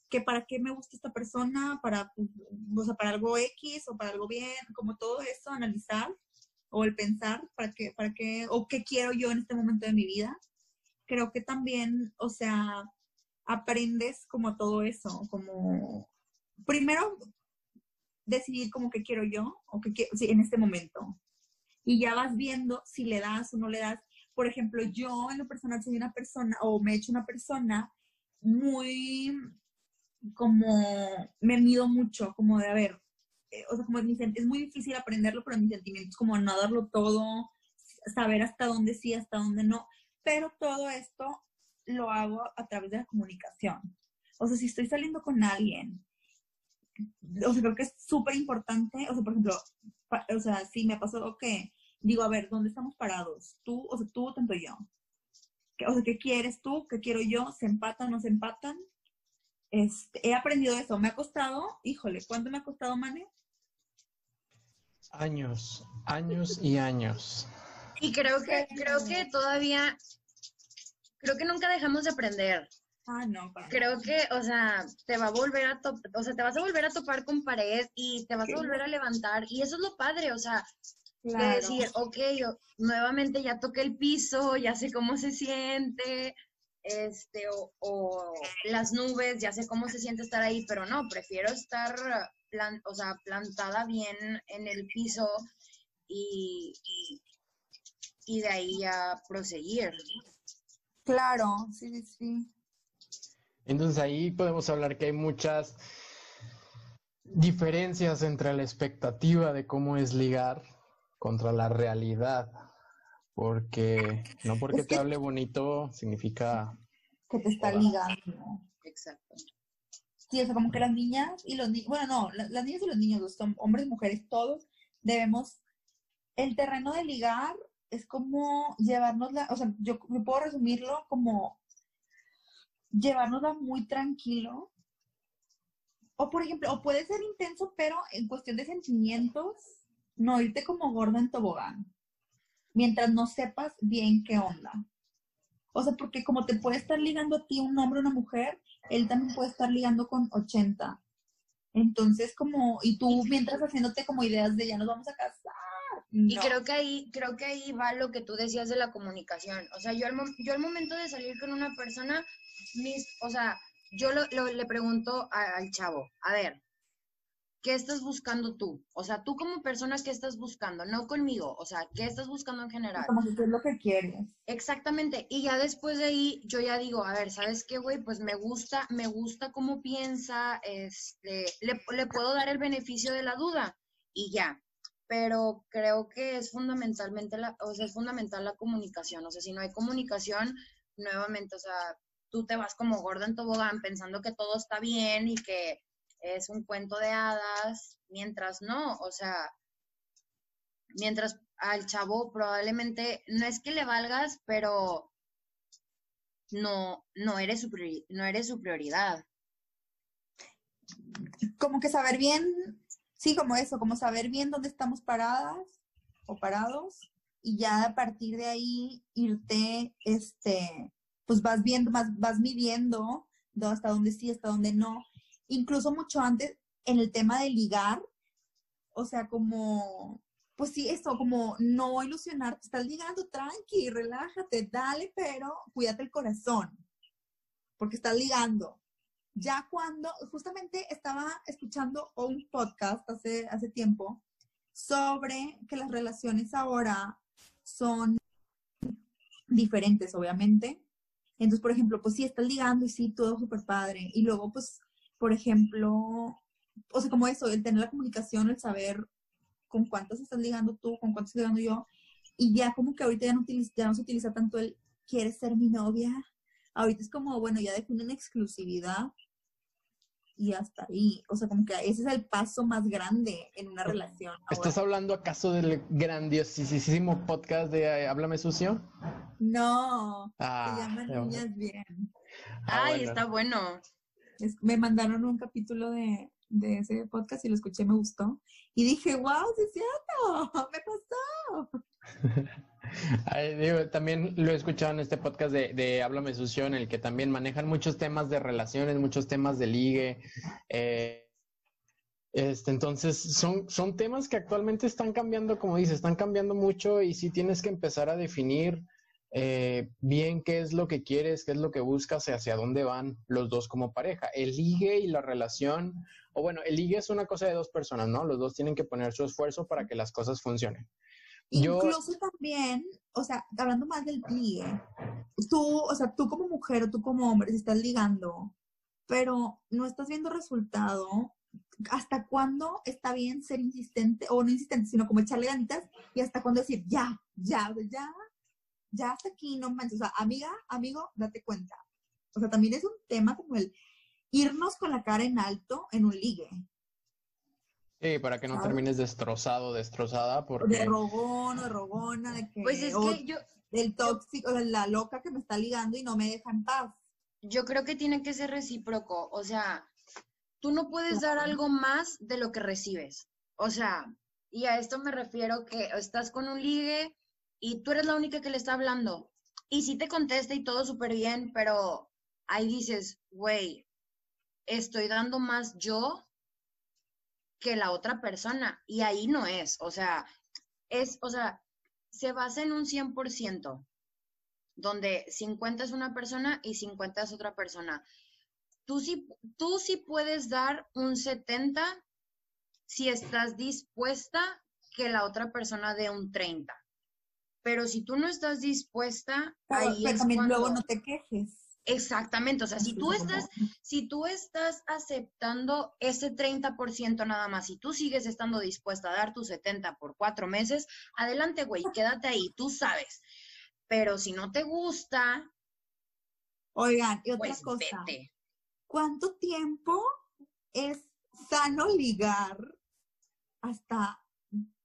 que para qué me gusta esta persona, para, o sea, para algo X o para algo bien, como todo eso, analizar o el pensar para qué, para qué, o qué quiero yo en este momento de mi vida. Creo que también, o sea, aprendes como todo eso, como primero decidir como que quiero yo o que quiero, sí, en este momento. Y ya vas viendo si le das o no le das. Por ejemplo, yo en lo personal soy una persona o me he hecho una persona muy como me mido mucho, como de, a ver, eh, o sea, como es muy difícil aprenderlo, pero mis sentimientos como no darlo todo, saber hasta dónde sí, hasta dónde no, pero todo esto lo hago a través de la comunicación. O sea, si estoy saliendo con alguien, o sea, creo que es súper importante, o sea, por ejemplo, o sea, si me pasó que digo, a ver, ¿dónde estamos parados? Tú, o sea, tú, tanto yo. O sea, ¿qué quieres tú? ¿Qué quiero yo? ¿Se empatan o no se empatan? Este, he aprendido eso. Me ha costado, híjole, ¿cuánto me ha costado, Mane? Años, años y años. Y creo que, creo que todavía, creo que nunca dejamos de aprender. Ah, no, Creo que, o sea, te va a volver a o sea, te vas a volver a topar con pared y te vas a volver a levantar. Y eso es lo padre, o sea, de decir, ok, yo nuevamente ya toqué el piso, ya sé cómo se siente, este, o, las nubes, ya sé cómo se siente estar ahí, pero no, prefiero estar plan, o sea, plantada bien en el piso y, y, de ahí a proseguir. Claro, sí, sí. Entonces ahí podemos hablar que hay muchas diferencias entre la expectativa de cómo es ligar contra la realidad. Porque no porque te hable bonito significa que te está ligando. Exacto. Sí, o sea, como que las niñas y los niños, bueno, no, las, niñas y los niños, son hombres y mujeres, todos debemos, el terreno de ligar es como llevárnosla, o sea, yo, puedo resumirlo como llevárnosla muy tranquilo. O por ejemplo, o puede ser intenso, pero en cuestión de sentimientos, no irte como gorda en tobogán mientras no sepas bien qué onda. O sea, porque como te puede estar ligando a ti un hombre o una mujer, él también puede estar ligando con 80. Entonces, como, y tú mientras haciéndote como ideas de ya nos vamos a casar. Y creo que ahí, creo que ahí va lo que tú decías de la comunicación. O sea, yo al, yo al momento de salir con una persona, mis, o sea, yo le pregunto al chavo, a ver, ¿qué estás buscando tú? O sea, tú como persona, ¿qué estás buscando? No conmigo, o sea, ¿qué estás buscando en general? Como si es lo que quieres. Exactamente, y ya después de ahí yo ya digo, a ver, ¿sabes qué, güey? Pues me gusta, me gusta cómo piensa, este, le, le puedo dar el beneficio de la duda y ya. Pero creo que es fundamentalmente la, o sea, es fundamental la comunicación. O sea, si no hay comunicación, nuevamente, o sea, tú te vas como gorda en tobogán pensando que todo está bien y que es un cuento de hadas, mientras no, o sea, mientras al chavo probablemente no es que le valgas, pero no, no eres su, no eres su prioridad. Como que saber bien, sí, como eso, como saber bien dónde estamos paradas o parados y ya a partir de ahí irte, este, pues vas viendo, vas, vas midiendo hasta dónde sí, hasta dónde no, incluso mucho antes en el tema de ligar, o sea, como, pues sí, eso, como no ilusionarte, estás ligando, tranqui, relájate, dale, pero cuídate el corazón, porque estás ligando. Ya cuando, justamente estaba escuchando un podcast hace, hace tiempo sobre que las relaciones ahora son diferentes, obviamente. Entonces, por ejemplo, pues sí, estás ligando y sí, todo súper padre. Y luego, pues, por ejemplo, o sea, como eso, el tener la comunicación, el saber con cuántas estás ligando tú, con cuántas estoy ligando yo, y ya como que ahorita ya no, ya no se utiliza tanto el ¿quieres ser mi novia? Ahorita es como, bueno, ya define una exclusividad y hasta ahí. O sea, como que ese es el paso más grande en una relación. ¿Estás hablando acaso del grandiosísimo podcast de eh, Háblame Sucio? No, ah, se llama Niñas Bien. Ay, está bueno. me mandaron un capítulo de, de ese podcast y lo escuché, me gustó. Y dije, wow, sí es cierto, me pasó. también lo he escuchado en este podcast de, de Háblame Sucio, en el que también manejan muchos temas de relaciones, muchos temas de ligue. Eh, este, entonces, son, son temas que actualmente están cambiando, como dices, están cambiando mucho y sí tienes que empezar a definir eh, bien qué es lo que quieres, qué es lo que buscas y hacia dónde van los dos como pareja. El ligue y la relación, o bueno, el ligue es una cosa de dos personas, ¿no? Los dos tienen que poner su esfuerzo para que las cosas funcionen. Incluso también, o sea, hablando más del ligue, tú, o sea, tú como mujer o tú como hombre, si estás ligando, pero no estás viendo resultado, hasta cuándo está bien ser insistente, o no insistente, sino como echarle ganitas, y hasta cuándo decir, ya, ya, ya, ya hasta aquí, no manches. O sea, amiga, amigo, date cuenta. O sea, también es un tema como el irnos con la cara en alto en un ligue. Sí, para que no termines destrozado, destrozada, porque... De rogón o de rogona, de que... Pues es que yo... Del tóxico, de la loca que me está ligando y no me deja en paz. Yo creo que tiene que ser recíproco. O sea, tú no puedes dar algo más de lo que recibes. O sea, y a esto me refiero que estás con un ligue y tú eres la única que le está hablando. Y sí te contesta y todo súper bien, pero ahí dices, güey, estoy dando más yo que la otra persona. Y ahí no es. O sea, es, o sea, se basa en un 100%, donde 50 es una persona y 50 es otra persona tú sí, tú sí puedes dar un 70 si estás dispuesta que la otra persona dé un 30. Pero si tú no estás dispuesta, ahí es también luego no te quejes. Exactamente, o sea, si tú estás, si tú estás aceptando ese 30% nada más, y tú sigues estando dispuesta a dar tu 70 por cuatro meses, adelante, güey, quédate ahí, tú sabes. Pero si no te gusta, oigan, y otra pues cosa, ¿cuánto tiempo es sano ligar hasta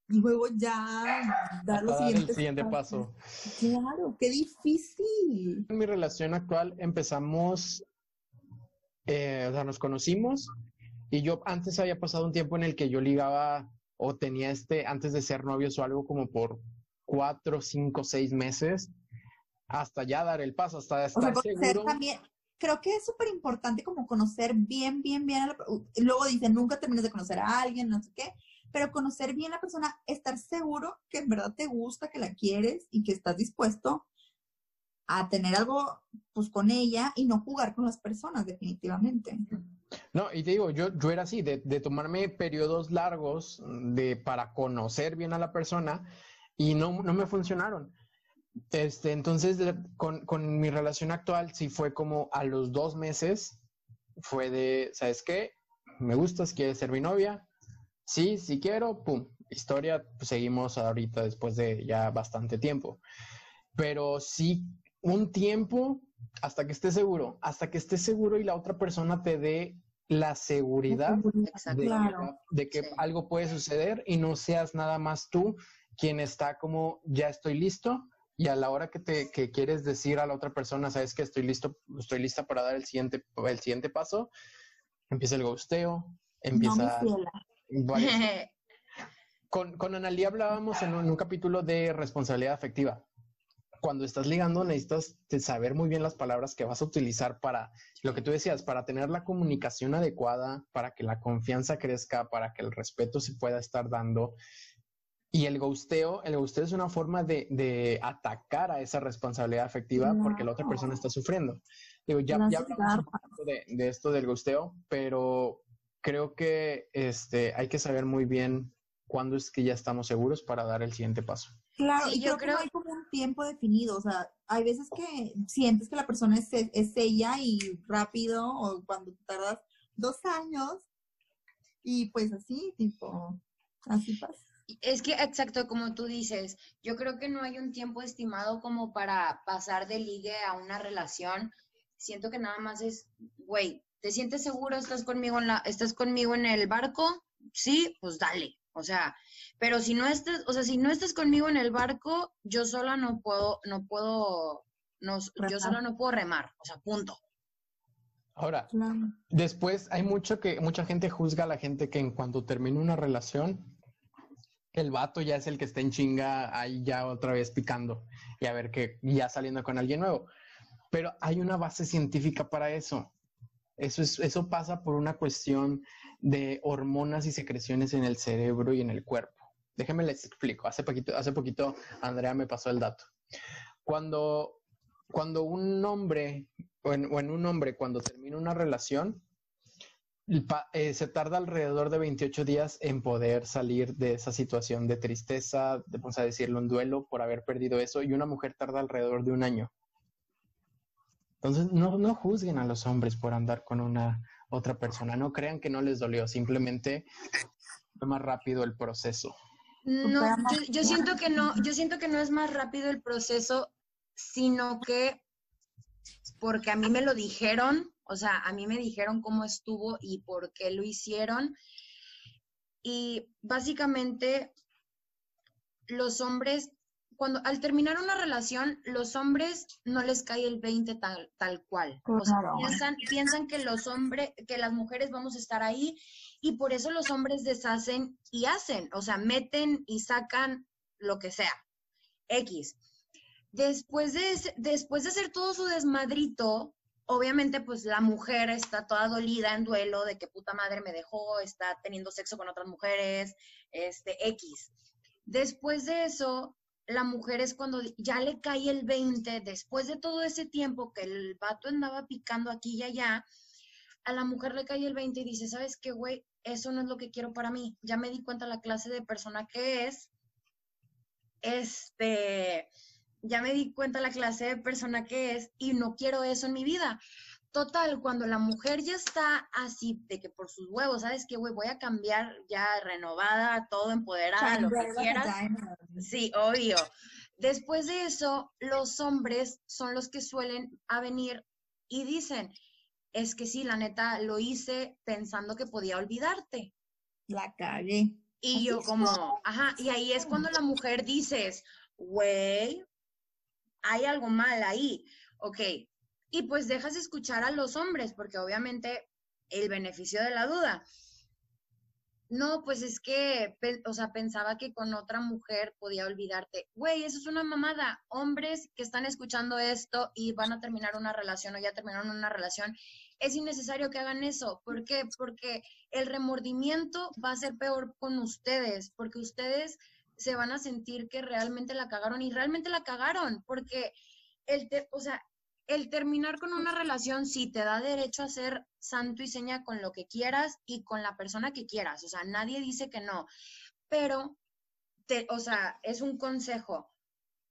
luego ya dar los el siguiente paso. Claro, qué difícil. En mi relación actual empezamos, eh, o sea, nos conocimos y yo antes había pasado un tiempo en el que yo ligaba o tenía este, antes de ser novios o algo como por cuatro, cinco, seis meses, hasta ya dar el paso, hasta estar seguro. También, creo que es súper importante como conocer bien, bien, bien, a la, luego dicen, nunca terminas de conocer a alguien, no sé qué, pero conocer bien a la persona, estar seguro que en verdad te gusta, que la quieres y que estás dispuesto a tener algo pues con ella y no jugar con las personas definitivamente. No, y te digo, yo, yo era así, de, de tomarme periodos largos de, para conocer bien a la persona y no, no me funcionaron. Este, entonces, con, con, mi relación actual, sí fue como a los dos meses, fue de, ¿sabes qué? Me gustas, quieres ser mi novia. Sí, sí quiero, pum. Historia, pues seguimos ahorita después de ya bastante tiempo. Pero sí, un tiempo hasta que estés seguro, hasta que estés seguro y la otra persona te dé la seguridad de, que algo puede suceder y no seas nada más tú quien está como ya estoy listo y a la hora que te que quieres decir a la otra persona, sabes que estoy listo, estoy lista para dar el siguiente, el siguiente paso, empieza el gusteo, empieza... con, con Analí hablábamos en un, capítulo de responsabilidad afectiva. Cuando estás ligando necesitas saber muy bien las palabras que vas a utilizar para lo que tú decías, para tener la comunicación adecuada, para que la confianza crezca, para que el respeto se pueda estar dando. Y el ghosteo, el ghosteo es una forma de, de atacar a esa responsabilidad afectiva porque la otra persona está sufriendo. Digo, ya, ya hablamos de, de, esto del ghosteo, pero creo que este, hay que saber muy bien cuándo es que ya estamos seguros para dar el siguiente paso. Claro, y yo creo, que no hay como un tiempo definido, o sea, hay veces que sientes que la persona es, es ella y rápido, o cuando tardas dos años, y pues así, tipo, así pasa. Es que exacto como tú dices, yo creo que no hay un tiempo estimado como para pasar de ligue a una relación. Siento que nada más es, güey, ¿te sientes seguro? ¿Estás conmigo en la, estás conmigo en el barco? Sí, pues dale. O sea, pero si no estás, o sea, si no estás conmigo en el barco, yo sola no puedo, no puedo, no, yo sola no puedo remar. O sea, punto. Ahora, después hay mucho que mucha gente juzga a la gente que en cuanto termina una relación, el vato ya es el que está en chinga ahí ya otra vez picando y a ver que ya saliendo con alguien nuevo. Pero hay una base científica para eso. Eso, es, eso pasa por una cuestión de hormonas y secreciones en el cerebro y en el cuerpo. Déjenme les explico. Hace poquito, hace poquito Andrea me pasó el dato. Cuando, cuando un hombre, o en, un hombre, cuando termina una relación, eh, se tarda alrededor de 28 días en poder salir de esa situación de tristeza, de, vamos a decirlo, un duelo por haber perdido eso, y una mujer tarda alrededor de un año. Entonces, no, no juzguen a los hombres por andar con una otra persona, no crean que no les dolió, simplemente fue más rápido el proceso. No, yo, siento que no, yo siento que no es más rápido el proceso, sino que porque a mí me lo dijeron, o sea, a mí me dijeron cómo estuvo y por qué lo hicieron. Y básicamente los hombres, cuando al terminar una relación, los hombres no les cae el 20 tal, tal cual. O sea, piensan, piensan que los hombres, que las mujeres vamos a estar ahí y por eso los hombres deshacen y hacen, o sea, meten y sacan lo que sea. X. Después de, después de hacer todo su desmadrito, obviamente pues la mujer está toda dolida en duelo de que puta madre me dejó, está teniendo sexo con otras mujeres, este X. Después de eso, la mujer es cuando ya le cae el 20, después de todo ese tiempo que el vato andaba picando aquí y allá, a la mujer le cae el 20 y dice, ¿sabes qué, güey? eso no es lo que quiero para mí. Ya me di cuenta la clase de persona que es. Este, ya me di cuenta la clase de persona que es y no quiero eso en mi vida. Total, cuando la mujer ya está así, de que por sus huevos, ¿sabes qué, güey? Voy a cambiar ya renovada, todo empoderada, lo que quieras. Sí, obvio. Después de eso, los hombres son los que suelen a venir y dicen, es que sí, la neta, lo hice pensando que podía olvidarte. La cagué. Y yo como, ajá, y ahí es cuando la mujer dices, güey, hay algo mal ahí, ok. Y pues dejas de escuchar a los hombres, porque obviamente el beneficio de la duda. No, pues es que, o sea, pensaba que con otra mujer podía olvidarte. Güey, eso es una mamada. Hombres que están escuchando esto y van a terminar una relación o ya terminaron una relación es innecesario que hagan eso. ¿Por qué? Porque el remordimiento va a ser peor con ustedes, porque ustedes se van a sentir que realmente la cagaron y realmente la cagaron, porque el, o sea, el terminar con una relación sí te da derecho a ser santo y seña con lo que quieras y con la persona que quieras, o sea, nadie dice que no, pero, te, o sea, es un consejo,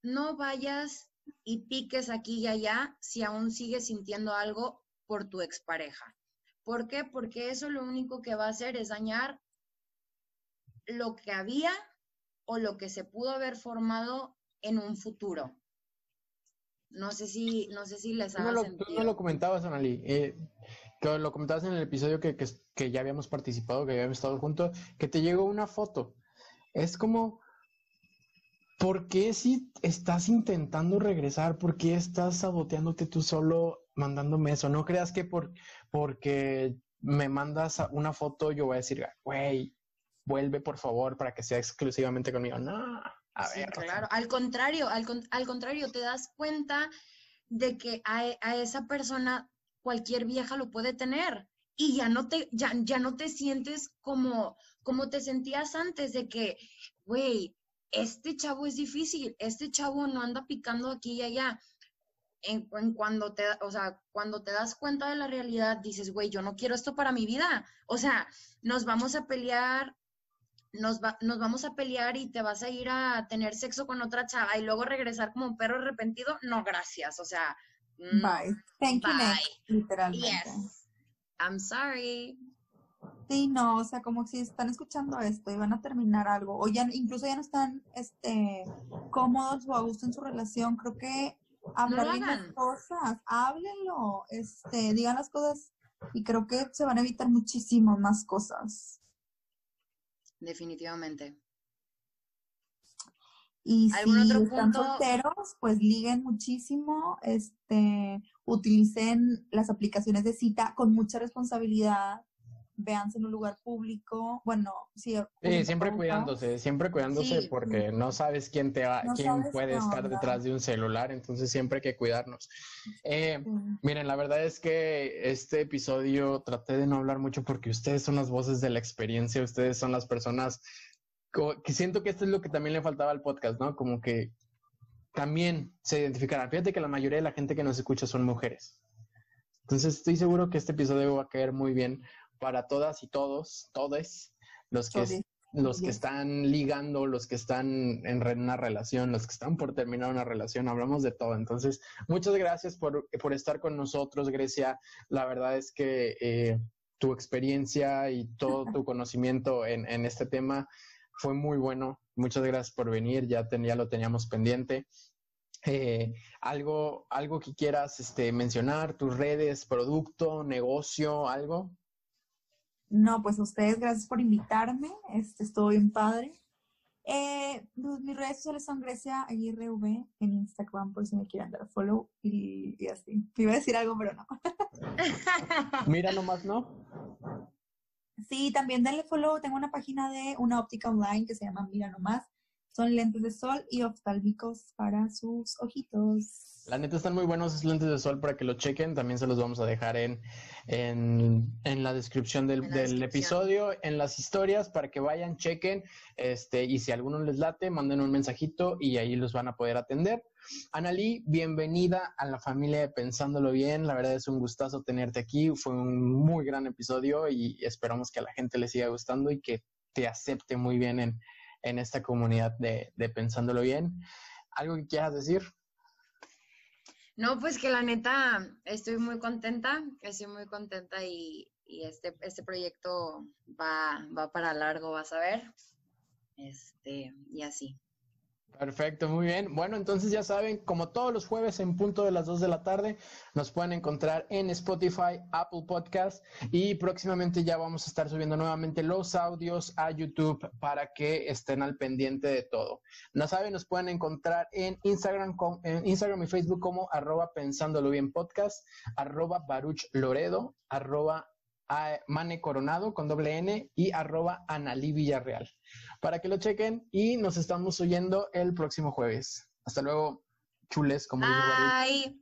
no vayas y piques aquí y allá si aún sigues sintiendo algo por tu expareja. ¿Por qué? Porque eso lo único que va a hacer es dañar lo que había o lo que se pudo haber formado en un futuro. No sé si, no sé si les haga no sentido. Tú no lo comentabas, Anali. Eh, que lo comentabas en el episodio que, que, que, ya habíamos participado, que habíamos estado juntos, que te llegó una foto. Es como, ¿por qué si estás intentando regresar? ¿Por qué estás saboteándote tú solo mandándome eso. No creas que por, porque me mandas una foto yo voy a decir, güey, vuelve por favor para que sea exclusivamente conmigo. No, a ver. Claro, al contrario, al, al, contrario, te das cuenta de que a, a, esa persona cualquier vieja lo puede tener y ya no te, ya, ya no te sientes como, como te sentías antes de que, güey, este chavo es difícil, este chavo no anda picando aquí y allá en, cuando te, o sea, cuando te das cuenta de la realidad, dices, güey, yo no quiero esto para mi vida. O sea, nos vamos a pelear, nos, nos vamos a pelear y te vas a ir a tener sexo con otra chava y luego regresar como un perro arrepentido. No, gracias. O sea, bye. Thank you, literalmente. Yes. I'm sorry. Sí, no, o sea, como si están escuchando esto y van a terminar algo, o ya incluso ya no están este, cómodos o a gusto en su relación, creo que hablar las cosas, háblenlo, este, digan las cosas y creo que se van a evitar muchísimas más cosas. Definitivamente. Y si están solteros, pues liguen muchísimo, este, utilicen las aplicaciones de cita con mucha responsabilidad, véanse en un lugar público, bueno, sí. siempre cuidándose, siempre cuidándose porque no sabes quién te va, quién puede estar detrás de un celular, entonces siempre hay que cuidarnos. Eh, miren, la verdad es que este episodio traté de no hablar mucho porque ustedes son las voces de la experiencia, ustedes son las personas que siento que esto es lo que también le faltaba al podcast, ¿no? Como que también se identificarán. Fíjate que la mayoría de la gente que nos escucha son mujeres. Entonces estoy seguro que este episodio va a caer muy bien para todas y todos, todes, los que, los que están ligando, los que están en una relación, los que están por terminar una relación, hablamos de todo. Entonces, muchas gracias por, estar con nosotros, Grecia. La verdad es que eh, tu experiencia y todo tu conocimiento en, en este tema fue muy bueno. Muchas gracias por venir, ya, ya lo teníamos pendiente. Eh, algo, algo que quieras este, mencionar, tus redes, producto, negocio, algo. No, pues a ustedes, gracias por invitarme. Este, estoy bien padre. Eh, pues, mis redes sociales son Grecia Aguirre V en Instagram por si me quieren dar follow y, y así. Iba a decir algo, pero no. Mira nomás, ¿no? Sí, también denle follow. Tengo una página de una óptica online que se llama Mira Nomás. Son lentes de sol y oftálmicos para sus ojitos. La neta están muy buenos esos lentes de sol para que lo chequen. También se los vamos a dejar en, en, la descripción del, del episodio, en las historias, para que vayan, chequen. Este, y si a alguno les late, manden un mensajito y ahí los van a poder atender. Analí, bienvenida a la familia de Pensándolo Bien. La verdad es un gustazo tenerte aquí. Fue un muy gran episodio y esperamos que a la gente le siga gustando y que te acepte muy bien en, en esta comunidad de, de Pensándolo Bien. ¿Algo que quieras decir? No, pues que la neta estoy muy contenta, estoy muy contenta y, y este, este proyecto va, va para largo, vas a ver. Este, y así. Perfecto, muy bien. Bueno, entonces ya saben, como todos los jueves en punto de las 2 de la tarde, nos pueden encontrar en Spotify, Apple Podcast y próximamente ya vamos a estar subiendo nuevamente los audios a YouTube para que estén al pendiente de todo. No saben, nos pueden encontrar en Instagram, en Instagram y Facebook como arroba pensándolo bien podcast, arroba baruch loredo, arroba Mane Coronado con doble N y arroba Analí Villarreal. Para que lo chequen y nos estamos oyendo el próximo jueves. Hasta luego, chules, como Bye.